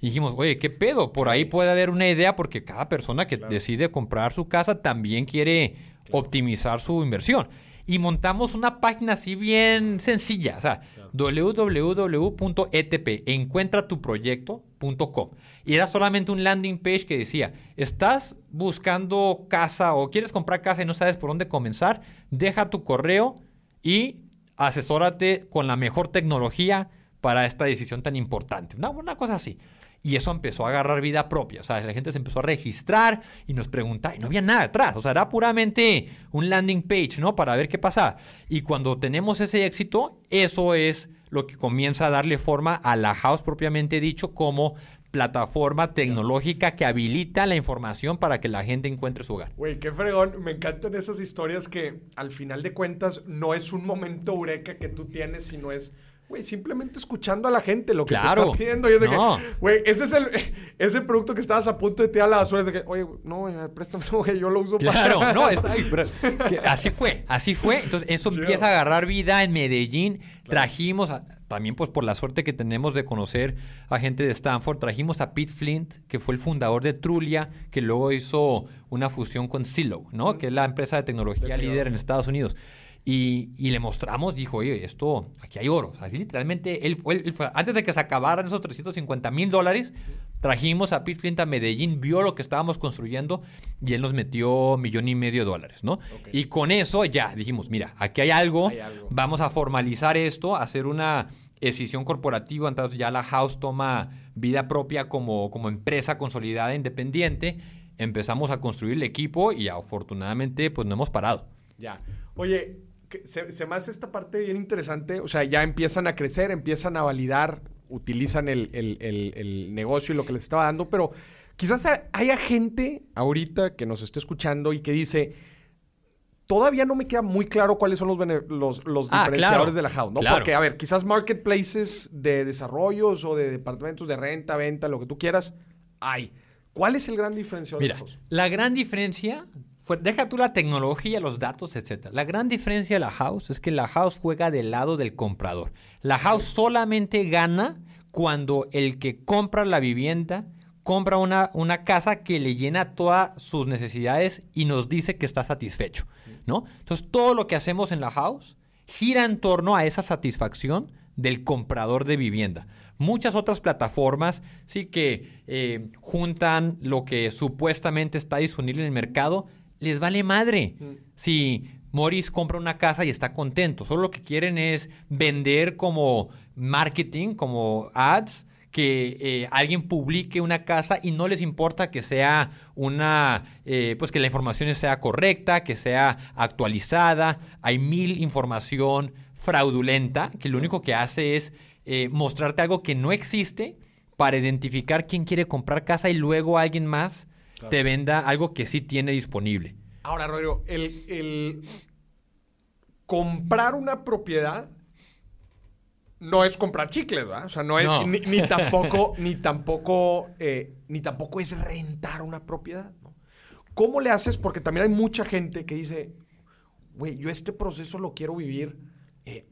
Y dijimos, oye, ¿qué pedo? Por ahí puede haber una idea porque cada persona que decide comprar su casa también quiere optimizar su inversión. Y montamos una página así bien sencilla, o sea, www.etp, encuentratuproyecto.com. Y era solamente un landing page que decía, ¿estás buscando casa o quieres comprar casa y no sabes por dónde comenzar? Deja tu correo y asesórate con la mejor tecnología para esta decisión tan importante. Una, una cosa así. Y eso empezó a agarrar vida propia. O sea, la gente se empezó a registrar y nos preguntaba, y no había nada detrás. O sea, era puramente un landing page, ¿no? Para ver qué pasaba. Y cuando tenemos ese éxito, eso es lo que comienza a darle forma a la house propiamente dicho como plataforma tecnológica que habilita la información para que la gente encuentre su hogar. Güey, qué fregón. Me encantan esas historias que al final de cuentas no es un momento eureka que tú tienes, sino es, güey, simplemente escuchando a la gente lo que Claro. te está pidiendo. Yo de No. que, güey, ese es el ese producto que estabas a punto de tirar a la basura. Es de que, oye, no, güey, préstamelo, güey, yo lo uso Claro, para... no, está ahí, pero que así fue, así fue. Entonces, eso Chido. empieza a agarrar vida en Medellín. Trajimos, a- también pues por la suerte que tenemos de conocer a gente de Stanford, trajimos a Pete Flint, que fue el fundador de Trulia, que luego hizo una fusión con Zillow, ¿no? Que es la empresa de tecnología De líder en Estados Unidos. Y, y le mostramos, dijo, oye, esto, aquí hay oro. Así literalmente, él fue, él fue- antes de que se acabaran esos 350 mil dólares, trajimos a Pete Flint a Medellín, vio lo que estábamos construyendo y él nos metió millón y medio de dólares, ¿no? Y con eso ya dijimos, mira, aquí hay algo, Hay algo. vamos a formalizar esto, hacer una escisión corporativa, entonces ya la house toma vida propia como, como empresa consolidada independiente, empezamos a construir el equipo y afortunadamente pues no hemos parado. Ya. Oye, se, se me hace esta parte bien interesante. O sea, ya empiezan a crecer, empiezan a validar, utilizan el, el- el- el negocio y lo que les estaba dando, pero quizás ha- haya gente ahorita que nos esté escuchando y que dice, todavía no me queda muy claro cuáles son los, los, los Ah, diferenciadores claro, de la house, ¿no? claro. Porque, a ver, quizás marketplaces de desarrollos o de departamentos de renta, venta, lo que tú quieras, hay. ¿Cuál es el gran diferenciador Mira, la gran diferencia, deja tú la tecnología, los datos, etcétera. La gran diferencia de la house es que la house juega del lado del comprador. La house solamente gana cuando el que compra la vivienda compra una, una casa que le llena todas sus necesidades y nos dice que está satisfecho, ¿no? Entonces, todo lo que hacemos en la house gira en torno a esa satisfacción del comprador de vivienda. Muchas otras plataformas sí que eh, juntan lo que supuestamente está disponible en el mercado, les vale madre. Si Morris compra una casa y está contento, solo lo que quieren es vender como marketing, como ads, que eh, alguien publique una casa y no les importa que sea una, eh, pues que la información sea correcta, que sea actualizada. Hay mil información fraudulenta que lo único que hace es eh, mostrarte algo que no existe para identificar quién quiere comprar casa y luego alguien más te venda algo que sí tiene disponible. Ahora, Rodrigo, el, comprar una propiedad no es comprar chicles, ¿verdad? O sea, no es Ni, tampoco, ni tampoco, eh, ni tampoco es rentar una propiedad. ¿no? ¿Cómo le haces? Porque también hay mucha gente que dice, güey, yo este proceso lo quiero vivir. Eh,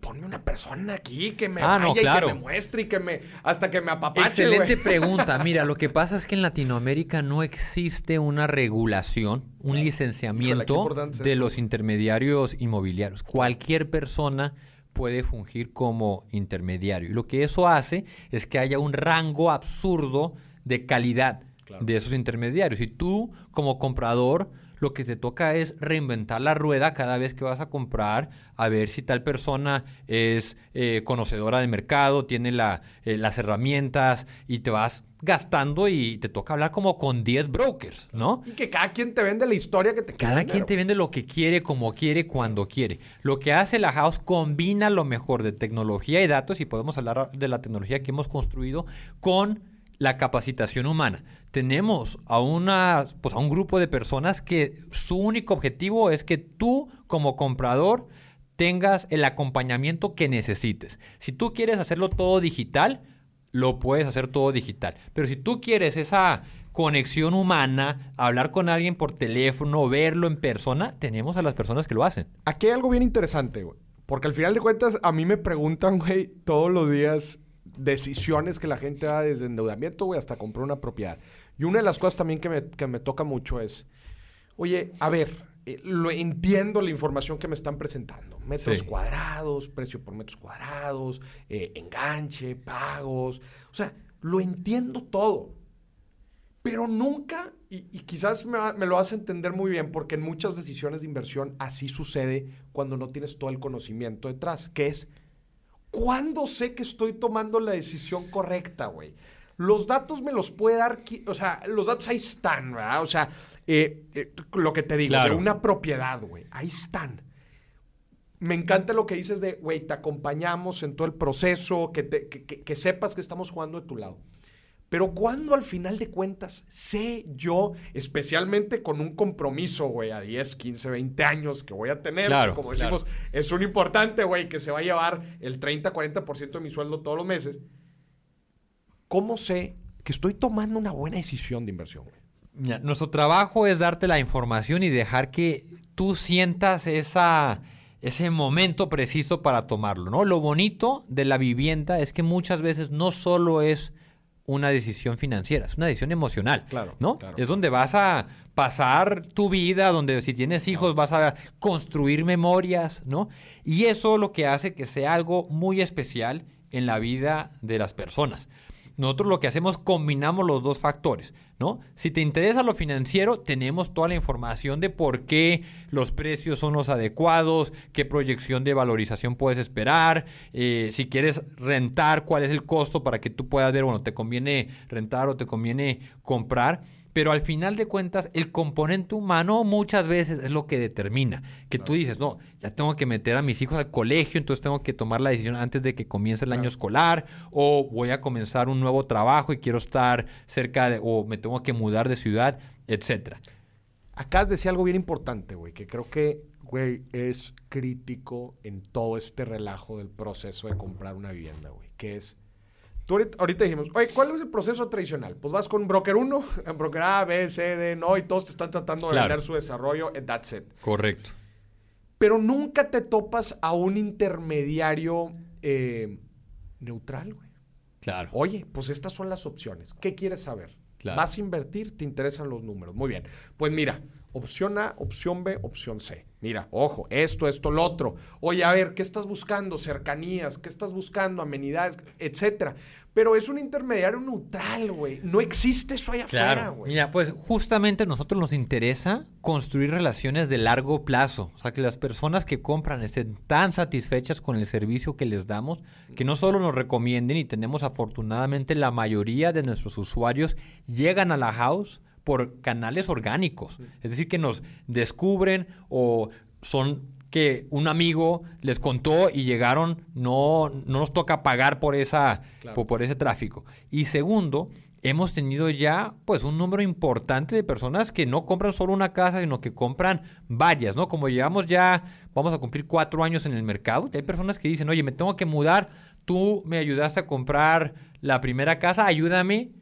ponme una persona aquí que me ah, y que me muestre y que me hasta que me apapache. Excelente pregunta. Mira, lo que pasa es que en Latinoamérica no existe una regulación, un licenciamiento de los intermediarios inmobiliarios. Cualquier persona puede fungir como intermediario. Y lo que eso hace es que haya un rango absurdo de calidad de esos intermediarios. Y tú, como comprador, lo que te toca es reinventar la rueda cada vez que vas a comprar, a ver si tal persona es eh, conocedora del mercado, tiene eh, las herramientas y te vas gastando y te toca hablar como con 10 brokers, ¿no? Y que cada quien te vende la historia que te Cada quien te vende lo que quiere, como quiere, cuando quiere. Lo que hace la house combina lo mejor de tecnología y datos, y podemos hablar de la tecnología que hemos construido con la capacitación humana. Tenemos a, una, pues a un grupo de personas que su único objetivo es que tú como comprador tengas el acompañamiento que necesites. Si tú quieres hacerlo todo digital, lo puedes hacer todo digital. Pero si tú quieres esa conexión humana, hablar con alguien por teléfono, verlo en persona, tenemos a las personas que lo hacen. Aquí hay algo bien interesante, güey. Porque al final de cuentas, a mí me preguntan, güey, todos los días decisiones que la gente da desde endeudamiento, güey, hasta comprar una propiedad. Y una de las cosas también que me, toca mucho es, oye, a ver, eh, lo entiendo la información que me están presentando. Metros cuadrados, precio por metros cuadrados, eh, enganche, pagos. O sea, lo entiendo todo. Pero nunca, y, quizás me, me, lo hace entender muy bien, porque en muchas decisiones de inversión así sucede cuando no tienes todo el conocimiento detrás, que es ¿Cuándo sé que estoy tomando la decisión correcta, güey? Los datos me los puede dar, o sea, los datos ahí están, ¿verdad? O sea, eh, eh, lo que te digo, de una propiedad, güey, ahí están. Me encanta lo que dices de, güey, te acompañamos en todo el proceso, que, que sepas que estamos jugando de tu lado. Pero cuando al final de cuentas sé yo, especialmente con un compromiso, güey, a 10, 15, 20 años que voy a tener, como decimos, es un importante, güey, que se va a llevar el 30, 40% de mi sueldo todos los meses, ¿cómo sé que estoy tomando una buena decisión de inversión, güey? nuestro trabajo es darte la información y dejar que tú sientas esa, ese momento preciso para tomarlo, ¿no? Lo bonito de la vivienda es que muchas veces no solo es una decisión financiera, es una decisión emocional, claro, ¿no? Es donde vas a pasar tu vida, donde si tienes hijos vas a construir memorias, ¿no? Y eso lo que hace que sea algo muy especial en la vida de las personas. Nosotros lo que hacemos combinamos los dos factores, ¿no? Si te interesa lo financiero, tenemos toda la información de por qué los precios son los adecuados, qué proyección de valorización puedes esperar, eh, si quieres rentar, cuál es el costo para que tú puedas ver, bueno, te conviene rentar o te conviene comprar pero al final de cuentas el componente humano muchas veces es lo que determina. Que tú dices, no, ya tengo que meter a mis hijos al colegio, entonces tengo que tomar la decisión antes de que comience el año escolar, o voy a comenzar un nuevo trabajo y quiero estar cerca de, o me tengo que mudar de ciudad, etcétera. Acá decía algo bien importante, güey, que creo que, güey, es crítico en todo este relajo del proceso de comprar una vivienda, güey, que es ahorita, dijimos, oye, ¿cuál es el proceso tradicional? Pues vas con broker 1, broker A, B, C, D, no, y todos te están tratando de vender su desarrollo, and that's it. Correcto. Pero nunca te topas a un intermediario eh, neutral, güey. Claro. Oye, pues estas son las opciones. ¿Qué quieres saber? ¿Vas a invertir? ¿Te interesan los números? Muy bien. Pues mira, opción A, opción B, opción C. Mira, ojo, esto, esto, lo otro. Oye, a ver, ¿qué estás buscando? Cercanías, ¿qué estás buscando? Amenidades, etcétera. Pero es un intermediario neutral, güey. No existe eso allá afuera, güey. Mira, pues justamente a nosotros nos interesa construir relaciones de largo plazo. O sea, que las personas que compran estén tan satisfechas con el servicio que les damos, que no solo nos recomienden y tenemos afortunadamente la mayoría de nuestros usuarios llegan a la house por canales orgánicos. Es decir, que nos descubren o son que un amigo les contó y llegaron, no, no nos toca pagar por, esa, por, ese tráfico. Y segundo, hemos tenido ya pues un número importante de personas que no compran solo una casa, sino que compran varias, ¿no? Como llevamos ya, vamos a cumplir cuatro años en el mercado, hay personas que dicen, oye, me tengo que mudar, tú me ayudaste a comprar la primera casa, ayúdame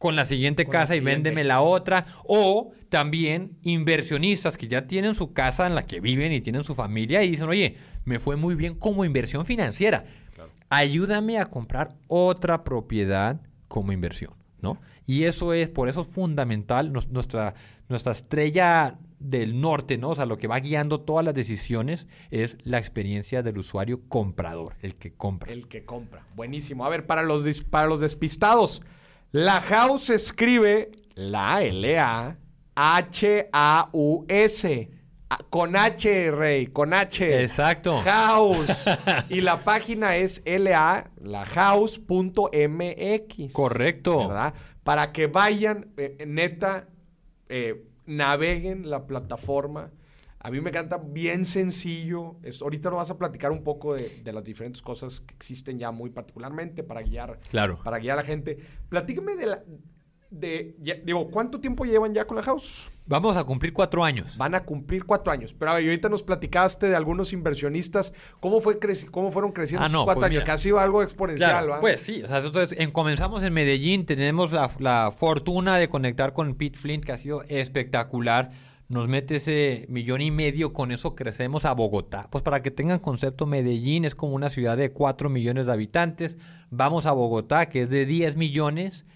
con la siguiente casa y véndeme la otra. O también inversionistas que ya tienen su casa en la que viven y tienen su familia y dicen, oye, me fue muy bien como inversión financiera. Ayúdame a comprar otra propiedad como inversión, ¿no? Y eso es, por eso es fundamental, nuestra, nuestra estrella del norte, ¿no? O sea, lo que va guiando todas las decisiones es la experiencia del usuario comprador, el que compra. El que compra. Buenísimo. A ver, para los, para los despistados, la House escribe la L-A-H-A-U-S. Con H, Rey, con H. Exacto. House. y la página es LA, lahouse.mx. Correcto. ¿Verdad? Para que vayan, eh, neta, eh, naveguen la plataforma. A mí me encanta bien sencillo. ahorita nos vas a platicar un poco de, las diferentes cosas que existen ya muy particularmente para guiar, claro. para guiar a la gente. Platícame de la, de, digo, ¿cuánto tiempo llevan ya con la house? Vamos a cumplir cuatro años. Van a cumplir cuatro años. Pero a ver, ahorita nos platicaste de algunos inversionistas. ¿Cómo, fue cómo fueron creciendo ah, esos cuatro pues años? Que ha sido algo exponencial, Pues sí, o sea, nosotros en, comenzamos en Medellín, tenemos la, la, fortuna de conectar con Pete Flint, que ha sido espectacular. Nos mete ese millón y medio, con eso crecemos a Bogotá. Pues para que tengan concepto, Medellín es como una ciudad de cuatro millones de habitantes. Vamos a Bogotá, que es de 10 millones.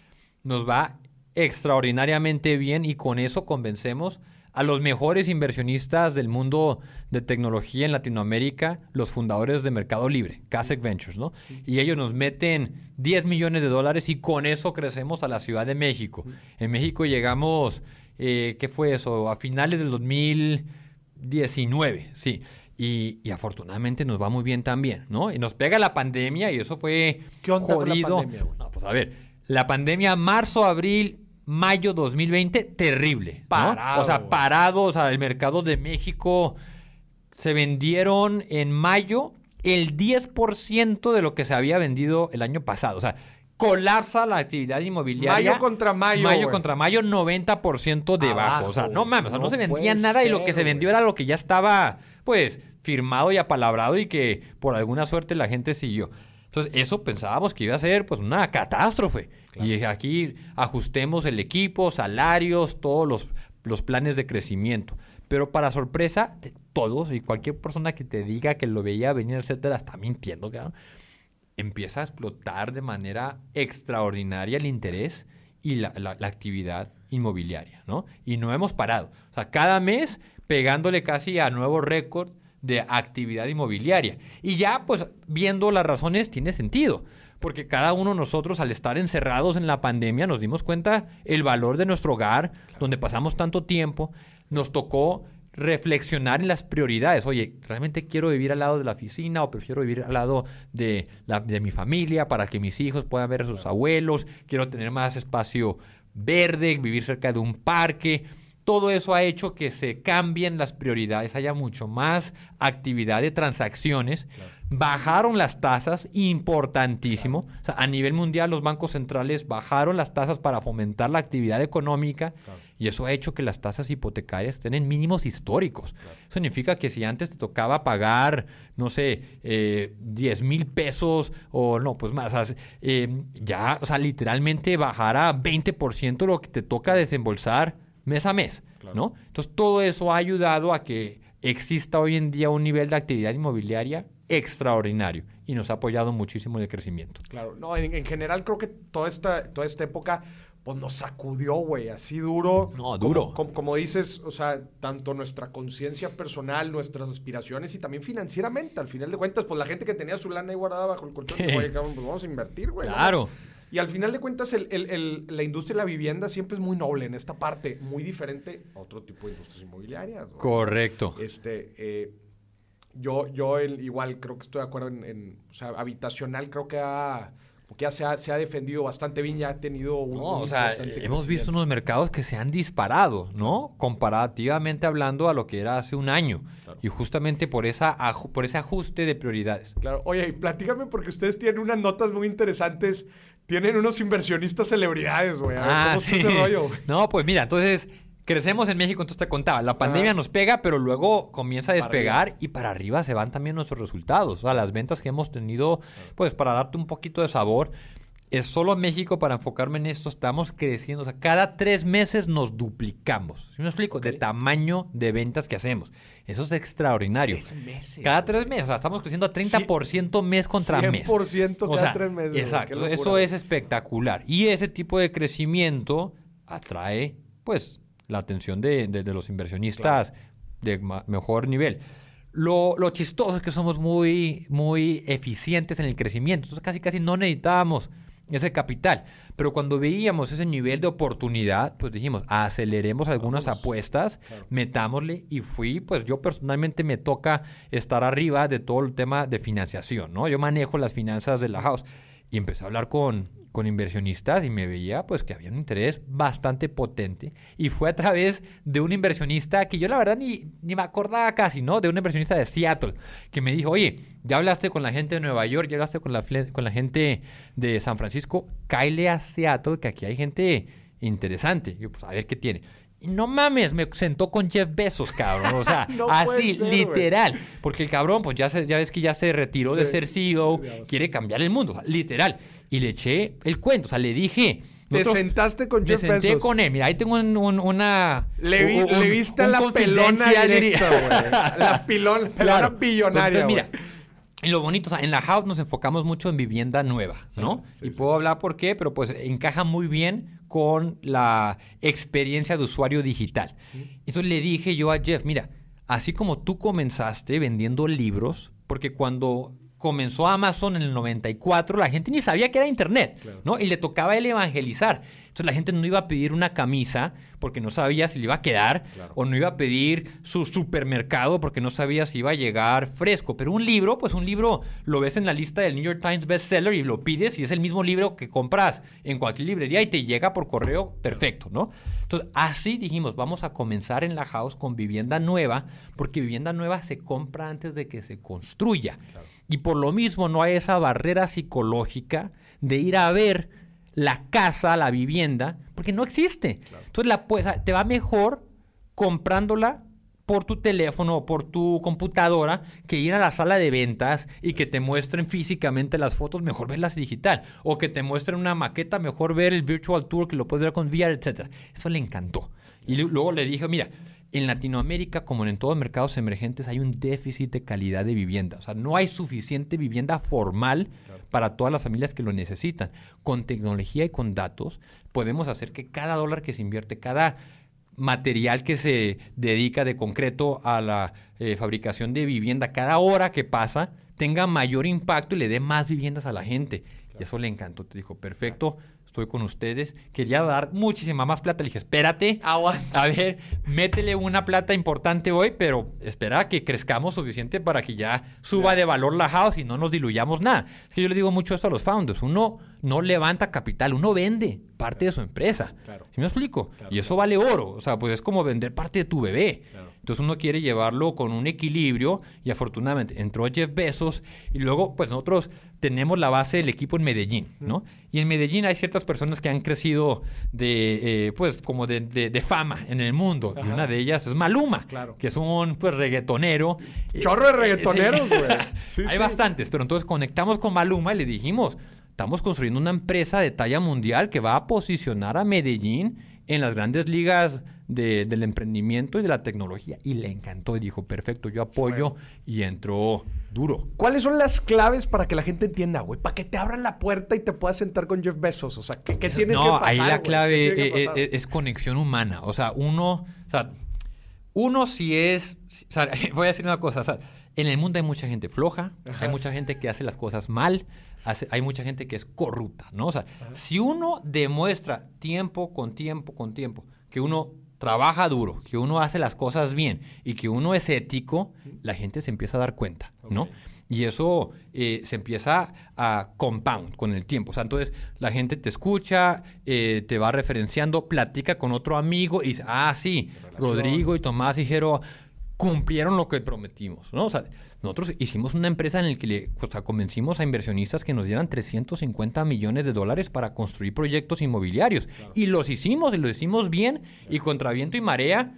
Nos va extraordinariamente bien y con eso convencemos a los mejores inversionistas del mundo de tecnología en Latinoamérica, los fundadores de Mercado Libre, Kasek Ventures, ¿no? Y ellos nos meten 10 millones de dólares y con eso crecemos a la Ciudad de México. En México llegamos, eh, ¿qué fue eso? A finales del 2019, sí. Y, y, afortunadamente nos va muy bien también, ¿no? Y nos pega la pandemia y eso fue ¿Qué onda jodido. Con la pandemia, no, pues a ver, la pandemia marzo, abril, mayo 2020 terrible. Parado. O sea, parados. O sea, el mercado de México se vendieron en mayo el 10% de lo que se había vendido el año pasado. O sea, colapsa la actividad inmobiliaria. Mayo contra mayo. Mayo contra mayo, 90% debajo. O sea, no mames, o sea, no, se vendía nada y lo que se vendió era lo que ya estaba, pues, firmado y apalabrado y que por alguna suerte la gente siguió. Entonces, eso pensábamos que iba a ser pues una catástrofe. Y aquí ajustemos el equipo, salarios, todos los, los planes de crecimiento. Pero para sorpresa de todos y cualquier persona que te diga que lo veía venir, etcétera, está mintiendo, Empieza a explotar de manera extraordinaria el interés y la, la, la, actividad inmobiliaria, ¿no? Y no hemos parado. O sea, cada mes pegándole casi a nuevo récord de actividad inmobiliaria. Y ya, pues, viendo las razones, tiene sentido. Porque cada uno de nosotros, al estar encerrados en la pandemia, nos dimos cuenta el valor de nuestro hogar, donde pasamos tanto tiempo. Nos tocó reflexionar en las prioridades. Oye, ¿realmente quiero vivir al lado de la oficina o prefiero vivir al lado de, la, de mi familia para que mis hijos puedan ver a sus abuelos? Quiero tener más espacio verde, vivir cerca de un parque todo eso ha hecho que se cambien las prioridades, haya mucho más actividad de transacciones. Bajaron las tasas, importantísimo. a nivel mundial los bancos centrales bajaron las tasas para fomentar la actividad económica y eso ha hecho que las tasas hipotecarias estén en mínimos históricos. Eso significa que si antes te tocaba pagar, no sé, eh, 10 mil pesos o no, pues más, eh, ya, o sea, literalmente bajará 20% lo que te toca desembolsar mes a mes, ¿no? Entonces, todo eso ha ayudado a que exista hoy en día un nivel de actividad inmobiliaria extraordinario y nos ha apoyado muchísimo en el crecimiento. Claro, no, en, general creo que toda esta, toda esta época pues nos sacudió, güey, así duro. No, duro. Como, dices, o sea, tanto nuestra conciencia personal, nuestras aspiraciones y también financieramente. Al final de cuentas, pues la gente que tenía su lana ahí guardada bajo el colchón, pues vamos a invertir, güey. Claro. Y al final de cuentas, la industria de la vivienda siempre es muy noble en esta parte, muy diferente a otro tipo de industrias inmobiliarias. Correcto. Este, eh, yo, yo igual creo que estoy de acuerdo en, o sea, habitacional creo que ha porque ya se ha, se ha, defendido bastante bien, ya ha tenido un... No, o sea, hemos visto unos mercados que se han disparado, ¿no? Comparativamente hablando a lo que era hace un año. Y justamente por, esa, por ese ajuste de prioridades. Claro. Oye, platícame porque ustedes tienen unas notas muy interesantes tienen unos inversionistas celebridades, güey. Ah, ¿Cómo ese rollo? No, pues mira, entonces crecemos en México, entonces te contaba, la pandemia nos pega, pero luego comienza a despegar y para arriba se van también nuestros resultados. O sea, las ventas que hemos tenido, pues para darte un poquito de sabor, es solo México para enfocarme en esto, estamos creciendo. O sea, cada tres meses nos duplicamos. ¿Sí me explico? De tamaño de ventas que hacemos. Eso es extraordinario. meses. Cada tres meses. O sea, estamos creciendo a 30% mes contra mes. 100% cada tres meses. Exacto. Eso es espectacular. Y ese tipo de crecimiento atrae, pues, la atención de, los inversionistas de mejor nivel. Lo, lo, chistoso es que somos muy, muy eficientes en el crecimiento. Entonces, casi, casi no necesitábamos ese capital. Pero cuando veíamos ese nivel de oportunidad, pues dijimos, aceleremos algunas apuestas, metámosle y fui, pues yo personalmente me toca estar arriba de todo el tema de financiación, ¿no? Yo manejo las finanzas de la house y empecé a hablar con, con inversionistas y me veía pues que había un interés bastante potente y fue a través de un inversionista que yo la verdad ni, ni me acordaba casi, ¿no? De un inversionista de Seattle que me dijo, oye, ya hablaste con la gente de Nueva York, ya hablaste con la, con la gente de San Francisco, cáele a Seattle que aquí hay gente interesante. yo, pues a ver qué tiene. No mames, me sentó con Jeff Bezos, cabrón. O sea, así, literal. Porque el cabrón, pues ya, ya ves que ya se retiró de ser CEO, quiere cambiar el mundo, literal y le eché el cuento. O sea, le dije. Te sentaste con Jeff Me senté con él. Mira, ahí tengo una. Le, viste la pelona directa, güey. La, pilón, pelona billonaria. mira. Y lo bonito, o sea, en la house nos enfocamos mucho en vivienda nueva, ¿no? y puedo hablar por qué, pero pues encaja muy bien con la experiencia de usuario digital. Entonces le dije yo a Jeff, mira, así como tú comenzaste vendiendo libros, porque cuando comenzó Amazon en el 94, la gente ni sabía que era Internet, ¿no? Y le tocaba él evangelizar. Entonces la gente no iba a pedir una camisa porque no sabía si le iba a quedar, o no iba a pedir su supermercado porque no sabía si iba a llegar fresco. Pero un libro, pues un libro lo ves en la lista del New York Times bestseller y lo pides y es el mismo libro que compras en cualquier librería y te llega por correo perfecto, ¿no? Entonces así dijimos, vamos a comenzar en la house con vivienda nueva, porque vivienda nueva se compra antes de que se construya. Y por lo mismo no hay esa barrera psicológica de ir a ver la casa, la vivienda, porque no existe. Entonces la, pues, te va mejor comprándola por tu teléfono o por tu computadora que ir a la sala de ventas y que te muestren físicamente las fotos, mejor verlas digital. O que te muestren una maqueta, mejor ver el virtual tour que lo puedes ver con VR, etc. Eso le encantó. Y luego le dije, mira, en Latinoamérica, como en todos los mercados emergentes, hay un déficit de calidad de vivienda. O sea, no hay suficiente vivienda formal para todas las familias que lo necesitan. Con tecnología y con datos podemos hacer que cada dólar que se invierte, cada material que se dedica de concreto a la eh, fabricación de vivienda, cada hora que pasa, tenga mayor impacto y le dé más viviendas a la gente. Y eso le encantó. Te dijo, perfecto, estoy con ustedes. Quería dar muchísima más plata. Le dije, espérate. A ver, métele una plata importante hoy, pero espera que crezcamos suficiente para que ya suba de valor la house y no nos diluyamos nada. Es que yo le digo mucho esto a los founders. Uno no levanta capital, uno vende parte de su empresa. Claro. ¿Sí me explico? y eso vale oro. O sea, pues es como vender parte de tu bebé. Entonces uno quiere llevarlo con un equilibrio y afortunadamente entró Jeff Bezos y luego pues nosotros tenemos la base del equipo en Medellín, ¿no? Y en Medellín hay ciertas personas que han crecido de, eh, pues como de, fama en el mundo y una de ellas es Maluma, que es un pues reggaetonero. Chorro de reggaetoneros, güey. hay bastantes, pero entonces conectamos con Maluma y le dijimos, estamos construyendo una empresa de talla mundial que va a posicionar a Medellín en las grandes ligas del emprendimiento y de la tecnología. Y le encantó y dijo, perfecto, yo apoyo y entró duro. ¿Cuáles son las claves para que la gente entienda, güey? Para que te abran la puerta y te puedas sentar con Jeff Bezos. O sea, ¿qué, qué tiene que pasar? No, ahí la clave e, e, es, conexión humana. O sea, uno, o sea, uno si es, voy a decir una cosa, o sea, en el mundo hay mucha gente floja, hay mucha gente que hace las cosas mal, hay mucha gente que es corrupta, ¿no? O sea, si uno demuestra tiempo con tiempo con tiempo que uno trabaja duro, que uno hace las cosas bien y que uno es ético, la gente se empieza a dar cuenta, ¿no? Y eso eh, se empieza a compound con el tiempo. O sea, entonces la gente te escucha, eh, te va referenciando, platica con otro amigo y dice, ah, sí, Rodrigo y Tomás dijeron, cumplieron lo que prometimos, ¿no? O sea, nosotros hicimos una empresa en la que le, o sea, convencimos a inversionistas que nos dieran 350 millones de dólares para construir proyectos inmobiliarios. Y los hicimos, y lo hicimos bien, y contra viento y marea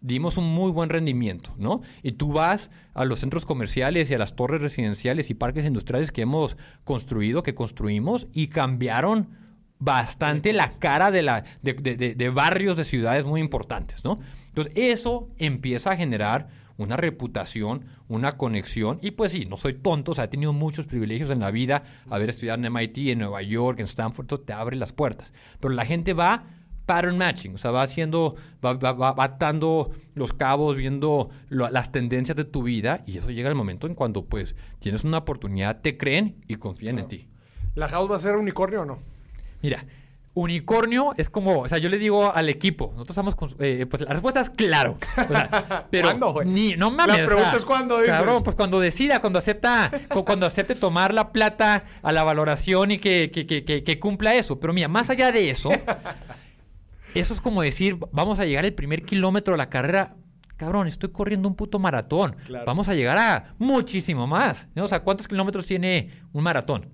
dimos un muy buen rendimiento, ¿no? Y tú vas a los centros comerciales y a las torres residenciales y parques industriales que hemos construido, que construimos, y cambiaron bastante la cara de, la, de, de barrios de ciudades muy importantes, ¿no? Entonces, eso empieza a generar una reputación, una conexión. Y pues sí, no soy tonto, o sea, he tenido muchos privilegios en la vida, haber estudiado en MIT, en Nueva York, en Stanford, todo te abre las puertas. Pero la gente va pattern matching, o sea, va haciendo, va, va, va, atando los cabos, viendo las tendencias de tu vida y eso llega el momento en cuando pues tienes una oportunidad, te creen y confían en ti. ¿La house va a ser unicornio o no? Mira, Unicornio es como, o sea, yo le digo al equipo, nosotros estamos con, eh, pues la respuesta es claro. pero ¿Cuándo, Ni, no mames. La pregunta es cuándo dices. Cabrón, pues cuando decida, cuando acepta, cuando acepte tomar la plata a la valoración y que, que, que, que, cumpla eso. Pero mira, más allá de eso, eso es como decir, vamos a llegar el primer kilómetro de la carrera. Cabrón, estoy corriendo un puto maratón. Vamos a llegar a muchísimo más. O sea, ¿cuántos kilómetros tiene un maratón?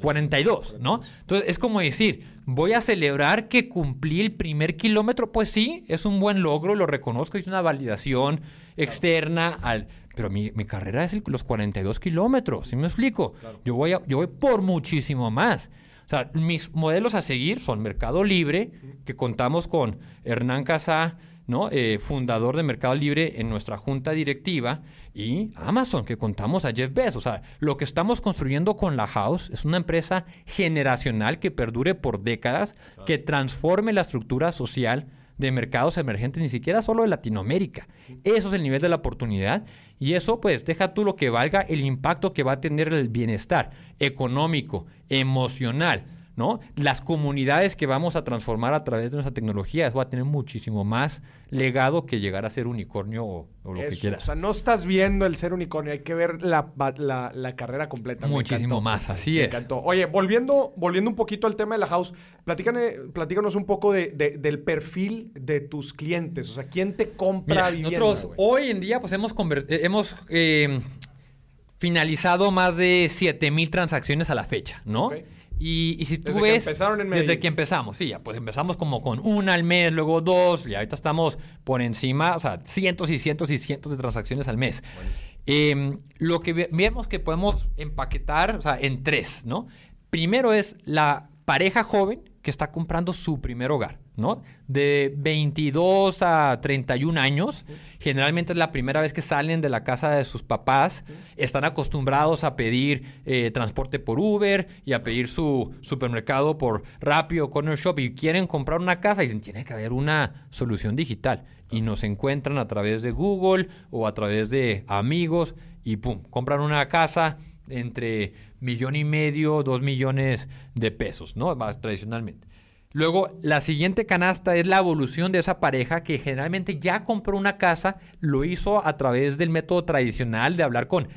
42, ¿no? Entonces es como decir, voy a celebrar que cumplí el primer kilómetro. Pues sí, es un buen logro, lo reconozco, es una validación externa al... Pero mi, carrera es los 42 kilómetros, ¿sí me explico? Yo, voy yo voy por muchísimo más. O sea, mis modelos a seguir son Mercado Libre, que contamos con Hernán Casá, ¿no? Eh, fundador de Mercado Libre en nuestra junta directiva, y Amazon, que contamos a Jeff Bezos. O sea, lo que estamos construyendo con la House es una empresa generacional que perdure por décadas, que transforme la estructura social de mercados emergentes, ni siquiera solo de Latinoamérica. Eso es el nivel de la oportunidad y eso pues deja tú lo que valga el impacto que va a tener el bienestar económico, emocional, ¿no? Las comunidades que vamos a transformar a través de nuestra tecnología, eso va a tener muchísimo más legado que llegar a ser unicornio o, lo que quieras. O sea, no estás viendo el ser unicornio, hay que ver la, carrera completa. Muchísimo más, así es. Oye, volviendo, volviendo un poquito al tema de la house, platícanos un poco del perfil de tus clientes. O sea, ¿quién te compra Mira, Nosotros hoy en día pues hemos, eh, hemos eh, finalizado más de 7000 transacciones a la fecha, ¿no? Y, si tú ves. desde que empezamos, sí, ya, pues empezamos como con una al mes, luego dos, y ahorita estamos por encima, o sea, cientos y cientos y cientos de transacciones al mes. Em, lo que vemos que podemos empaquetar, o sea, en tres, ¿no? Primero es la pareja joven que está comprando su primer hogar. ¿No? De 22 a 31 años, generalmente es la primera vez que salen de la casa de sus papás, están acostumbrados a pedir eh, transporte por Uber y a pedir su supermercado por Rappi o Corner Shop y quieren comprar una casa y dicen, tiene que haber una solución digital. Y nos encuentran a través de Google o a través de amigos y pum, compran una casa entre millón y medio, dos millones de pesos, ¿no? Tradicionalmente. Luego, la siguiente canasta es la evolución de esa pareja que generalmente ya compró una casa, lo hizo a través del método tradicional de hablar con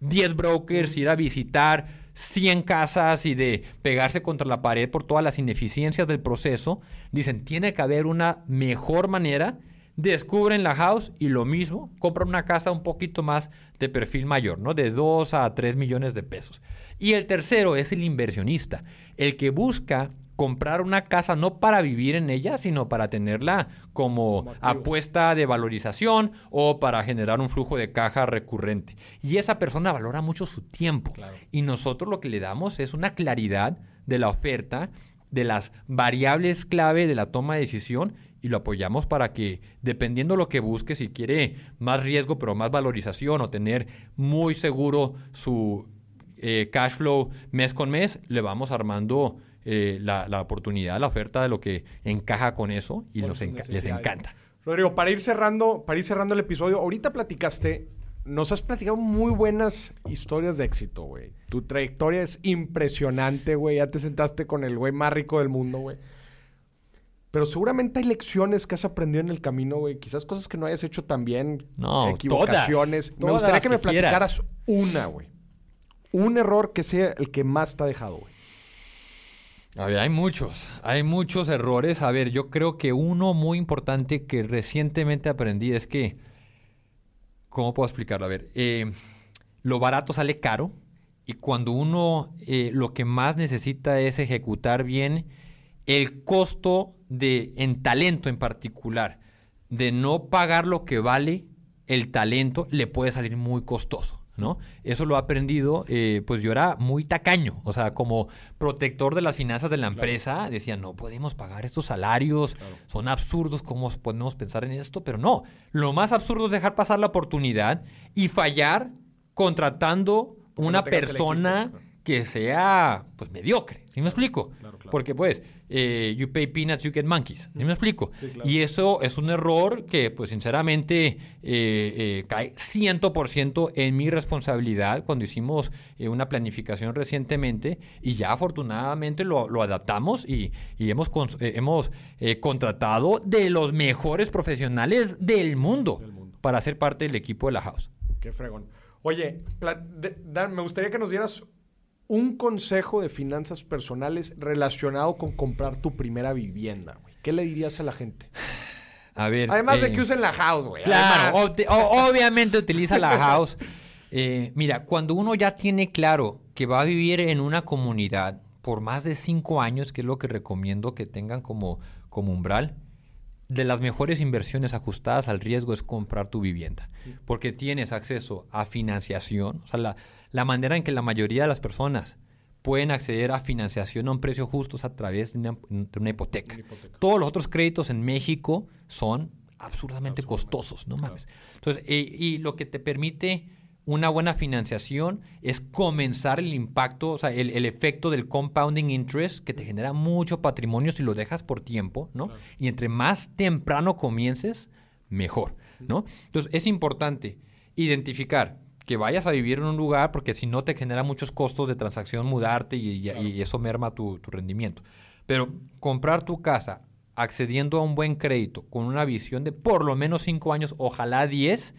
10 brokers, ir a visitar 100 casas y de pegarse contra la pared por todas las ineficiencias del proceso. Dicen, tiene que haber una mejor manera. Descubren la house y lo mismo, compran una casa un poquito más de perfil mayor, ¿no? De 2 a 3 millones de pesos. Y el tercero es el inversionista, el que busca comprar una casa no para vivir en ella, sino para tenerla como, apuesta de valorización o para generar un flujo de caja recurrente. Y esa persona valora mucho su tiempo. Y nosotros lo que le damos es una claridad de la oferta, de las variables clave de la toma de decisión y lo apoyamos para que, dependiendo lo que busque, si quiere más riesgo pero más valorización o tener muy seguro su eh, cash flow mes con mes, le vamos armando eh, la, oportunidad, la oferta de lo que encaja con eso y les encanta. Rodrigo, para ir cerrando, para ir cerrando el episodio, ahorita platicaste, nos has platicado muy buenas historias de éxito, güey. Tu trayectoria es impresionante, güey. Ya te sentaste con el güey más rico del mundo, güey. Pero seguramente hay lecciones que has aprendido en el camino, güey. Quizás cosas que no hayas hecho tan bien. No, equivocaciones. me gustaría que me platicaras una, güey. Un error que sea el que más te ha dejado, güey. A ver, hay muchos, hay muchos errores. A ver, yo creo que uno muy importante que recientemente aprendí es que ¿Cómo puedo explicarlo? A ver, eh, lo barato sale caro y cuando uno eh, lo que más necesita es ejecutar bien el costo de, en talento en particular, de no pagar lo que vale el talento, le puede salir muy costoso. ¿No? Eso lo ha aprendido, eh, pues yo era muy tacaño, o sea, como protector de las finanzas de la empresa, decía, no podemos pagar estos salarios, son absurdos, ¿cómo podemos pensar en esto? Pero no, lo más absurdo es dejar pasar la oportunidad y fallar contratando una persona que sea pues mediocre. ¿Sí me explico? Porque pues, eh, you pay peanuts, you get monkeys. ¿Sí me explico? Y eso es un error que pues sinceramente eh, eh, cae 100% en mi responsabilidad cuando hicimos una planificación recientemente y ya afortunadamente lo, adaptamos y, hemos, hemos contratado de los mejores profesionales del mundo, del mundo, para ser parte del equipo de la house. Qué fregón. Oye, Dan, me gustaría que nos dieras un consejo de finanzas personales relacionado con comprar tu primera vivienda, güey. ¿Qué le dirías a la gente? A ver. Además de eh, que usen la house, güey. Claro, obviamente utiliza la house. Eh, mira, cuando uno ya tiene claro que va a vivir en una comunidad por más de cinco años, que es lo que recomiendo que tengan como, como umbral, de las mejores inversiones ajustadas al riesgo es comprar tu vivienda, porque tienes acceso a financiación, o sea, la, manera en que la mayoría de las personas pueden acceder a financiación a un precio justo es a través de una, hipoteca. Todos los otros créditos en México son absurdamente costosos, no mames. Entonces, eh, y lo que te permite una buena financiación es comenzar el impacto, o sea, el, efecto del compounding interest que te genera mucho patrimonio si lo dejas por tiempo, ¿no? Y entre más temprano comiences, mejor, ¿no? Entonces, es importante identificar que vayas a vivir en un lugar porque si no te genera muchos costos de transacción mudarte y, eso merma tu, tu rendimiento. Pero comprar tu casa accediendo a un buen crédito con una visión de por lo menos 5 años, ojalá 10,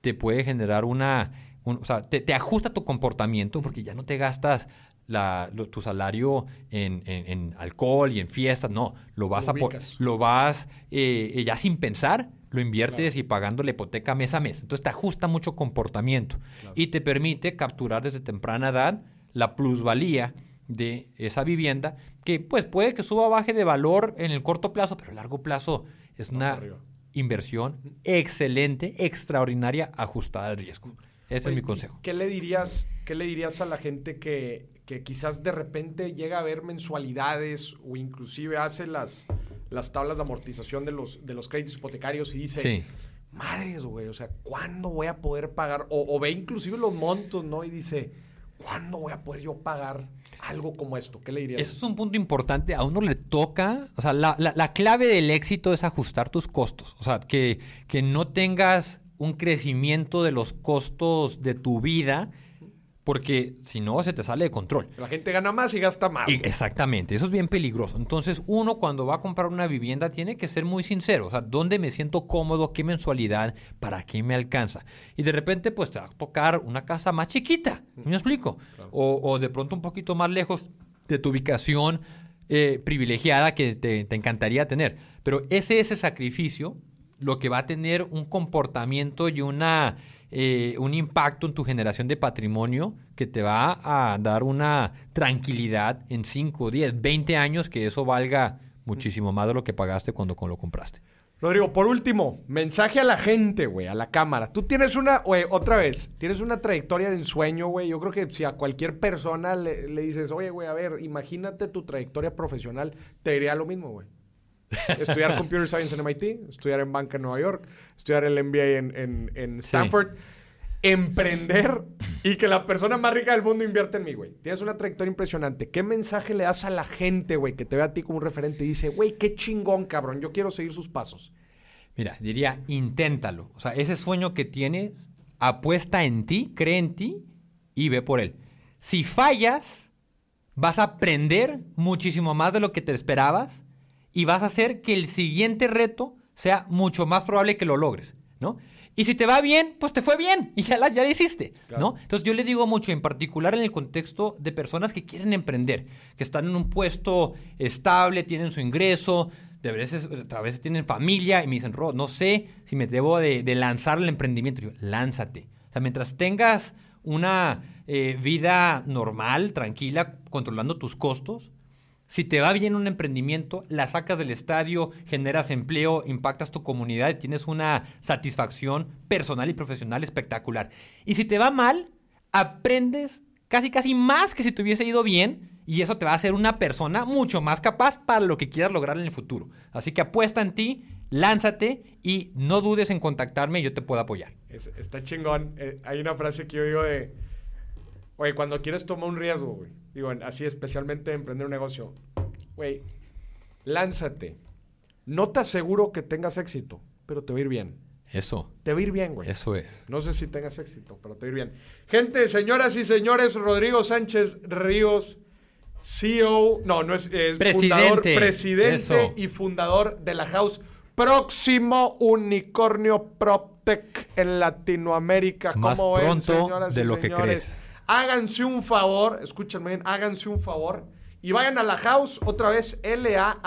te puede generar una... o sea, te, ajusta tu comportamiento porque ya no te gastas la, tu salario en, alcohol y en fiestas, no, lo vas a lo vas eh, ya sin pensar, lo inviertes y pagando la hipoteca mes a mes. Entonces te ajusta mucho comportamiento y te permite capturar desde temprana edad la plusvalía de esa vivienda que pues puede que suba o baje de valor en el corto plazo, pero a largo plazo es una inversión excelente, extraordinaria, ajustada al riesgo. Ese es mi consejo. ¿Qué le dirías, qué le dirías a la gente que, quizás de repente llega a ver mensualidades o inclusive hace las, las tablas de amortización de los, de los créditos hipotecarios y dice, madres, güey, o sea, ¿cuándo voy a poder pagar? O, o ve inclusive los montos, ¿no? Y dice, ¿cuándo voy a poder yo pagar algo como esto? ¿Qué le dirías? Eso es un punto importante. A uno le toca, o sea, la, la, clave del éxito es ajustar tus costos. O sea, que, que no tengas un crecimiento de los costos de tu vida porque si no se te sale de control. La gente gana más y gasta más. exactamente, eso es bien peligroso. Entonces uno cuando va a comprar una vivienda tiene que ser muy sincero, o sea, ¿dónde me siento cómodo? ¿Qué mensualidad? ¿Para qué me alcanza? Y de repente pues te va a tocar una casa más chiquita, ¿me explico? O, de pronto un poquito más lejos de tu ubicación eh, privilegiada que te, te encantaría tener. Pero ese ese sacrificio lo que va a tener un comportamiento y una eh, un impacto en tu generación de patrimonio que te va a dar una tranquilidad en 5, 10, 20 años que eso valga muchísimo más de lo que pagaste cuando lo compraste. Rodrigo, por último, mensaje a la gente, güey, a la cámara. Tú tienes una, güey, otra vez, tienes una trayectoria de ensueño, güey. Yo creo que si a cualquier persona le, le dices, oye, güey, a ver, imagínate tu trayectoria profesional, te diría lo mismo, güey. Estudiar Computer Science en MIT, estudiar en banca en Nueva York, estudiar el MBA en, Stanford. Emprender y que la persona más rica del mundo invierte en mí, güey. Tienes una trayectoria impresionante. ¿Qué mensaje le das a la gente, güey, que te ve a ti como un referente y dice, güey, qué chingón, cabrón, yo quiero seguir sus pasos? Mira, diría, inténtalo. O sea, ese sueño que tienes, apuesta en ti, cree en ti y ve por él. Si fallas, vas a aprender muchísimo más de lo que te esperabas y vas a hacer que el siguiente reto sea mucho más probable que lo logres, ¿no? Y si te va bien, pues te fue bien y ya la ya hiciste, ¿no? Entonces yo le digo mucho, en particular en el contexto de personas que quieren emprender, que están en un puesto estable, tienen su ingreso, de veces, a veces tienen familia y me dicen, no sé si me debo de, lanzar el emprendimiento. yo, lánzate. O sea, mientras tengas una eh, vida normal, tranquila, controlando tus costos, si te va bien un emprendimiento, la sacas del estadio, generas empleo, impactas tu comunidad y tienes una satisfacción personal y profesional espectacular. Y si te va mal, aprendes casi casi más que si te hubiese ido bien y eso te va a hacer una persona mucho más capaz para lo que quieras lograr en el futuro. Así que apuesta en ti, lánzate y no dudes en contactarme y yo te puedo apoyar. está chingón. Eh, hay una frase que yo digo de, oye, cuando quieres tomar un riesgo, güey, digo, así especialmente emprender un negocio, güey, lánzate. No te aseguro que tengas éxito, pero te va a ir bien. Eso. Te va a ir bien, güey. Eso es. No sé si tengas éxito, pero te va a ir bien. Gente, señoras y señores, Rodrigo Sánchez Ríos, CEO, no, no es, presidente. fundador, presidente y fundador de la House. Próximo unicornio PropTech en Latinoamérica. Más pronto de lo que crees. Háganse un favor, escúchenme bien, háganse un favor y vayan a la House, otra vez, L-A-H-A-U-S.mx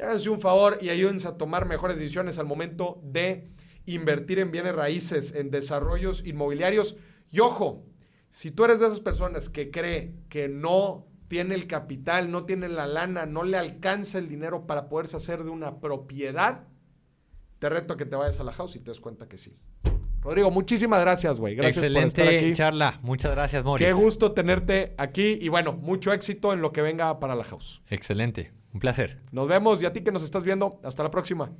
háganse un favor y ayúdense a tomar mejores decisiones al momento de invertir en bienes raíces, en desarrollos inmobiliarios. Y ojo, si tú eres de esas personas que cree que no tiene el capital, no tiene la lana, no le alcanza el dinero para poderse hacer de una propiedad, te reto a que te vayas a la house y te des cuenta que sí. Rodrigo, muchísimas gracias, güey. Gracias Excelente por estar aquí. charla. Muchas gracias, Moris. Qué gusto tenerte aquí y bueno, mucho éxito en lo que venga para la house. Excelente. Un placer. Nos vemos y a ti que nos estás viendo. Hasta la próxima.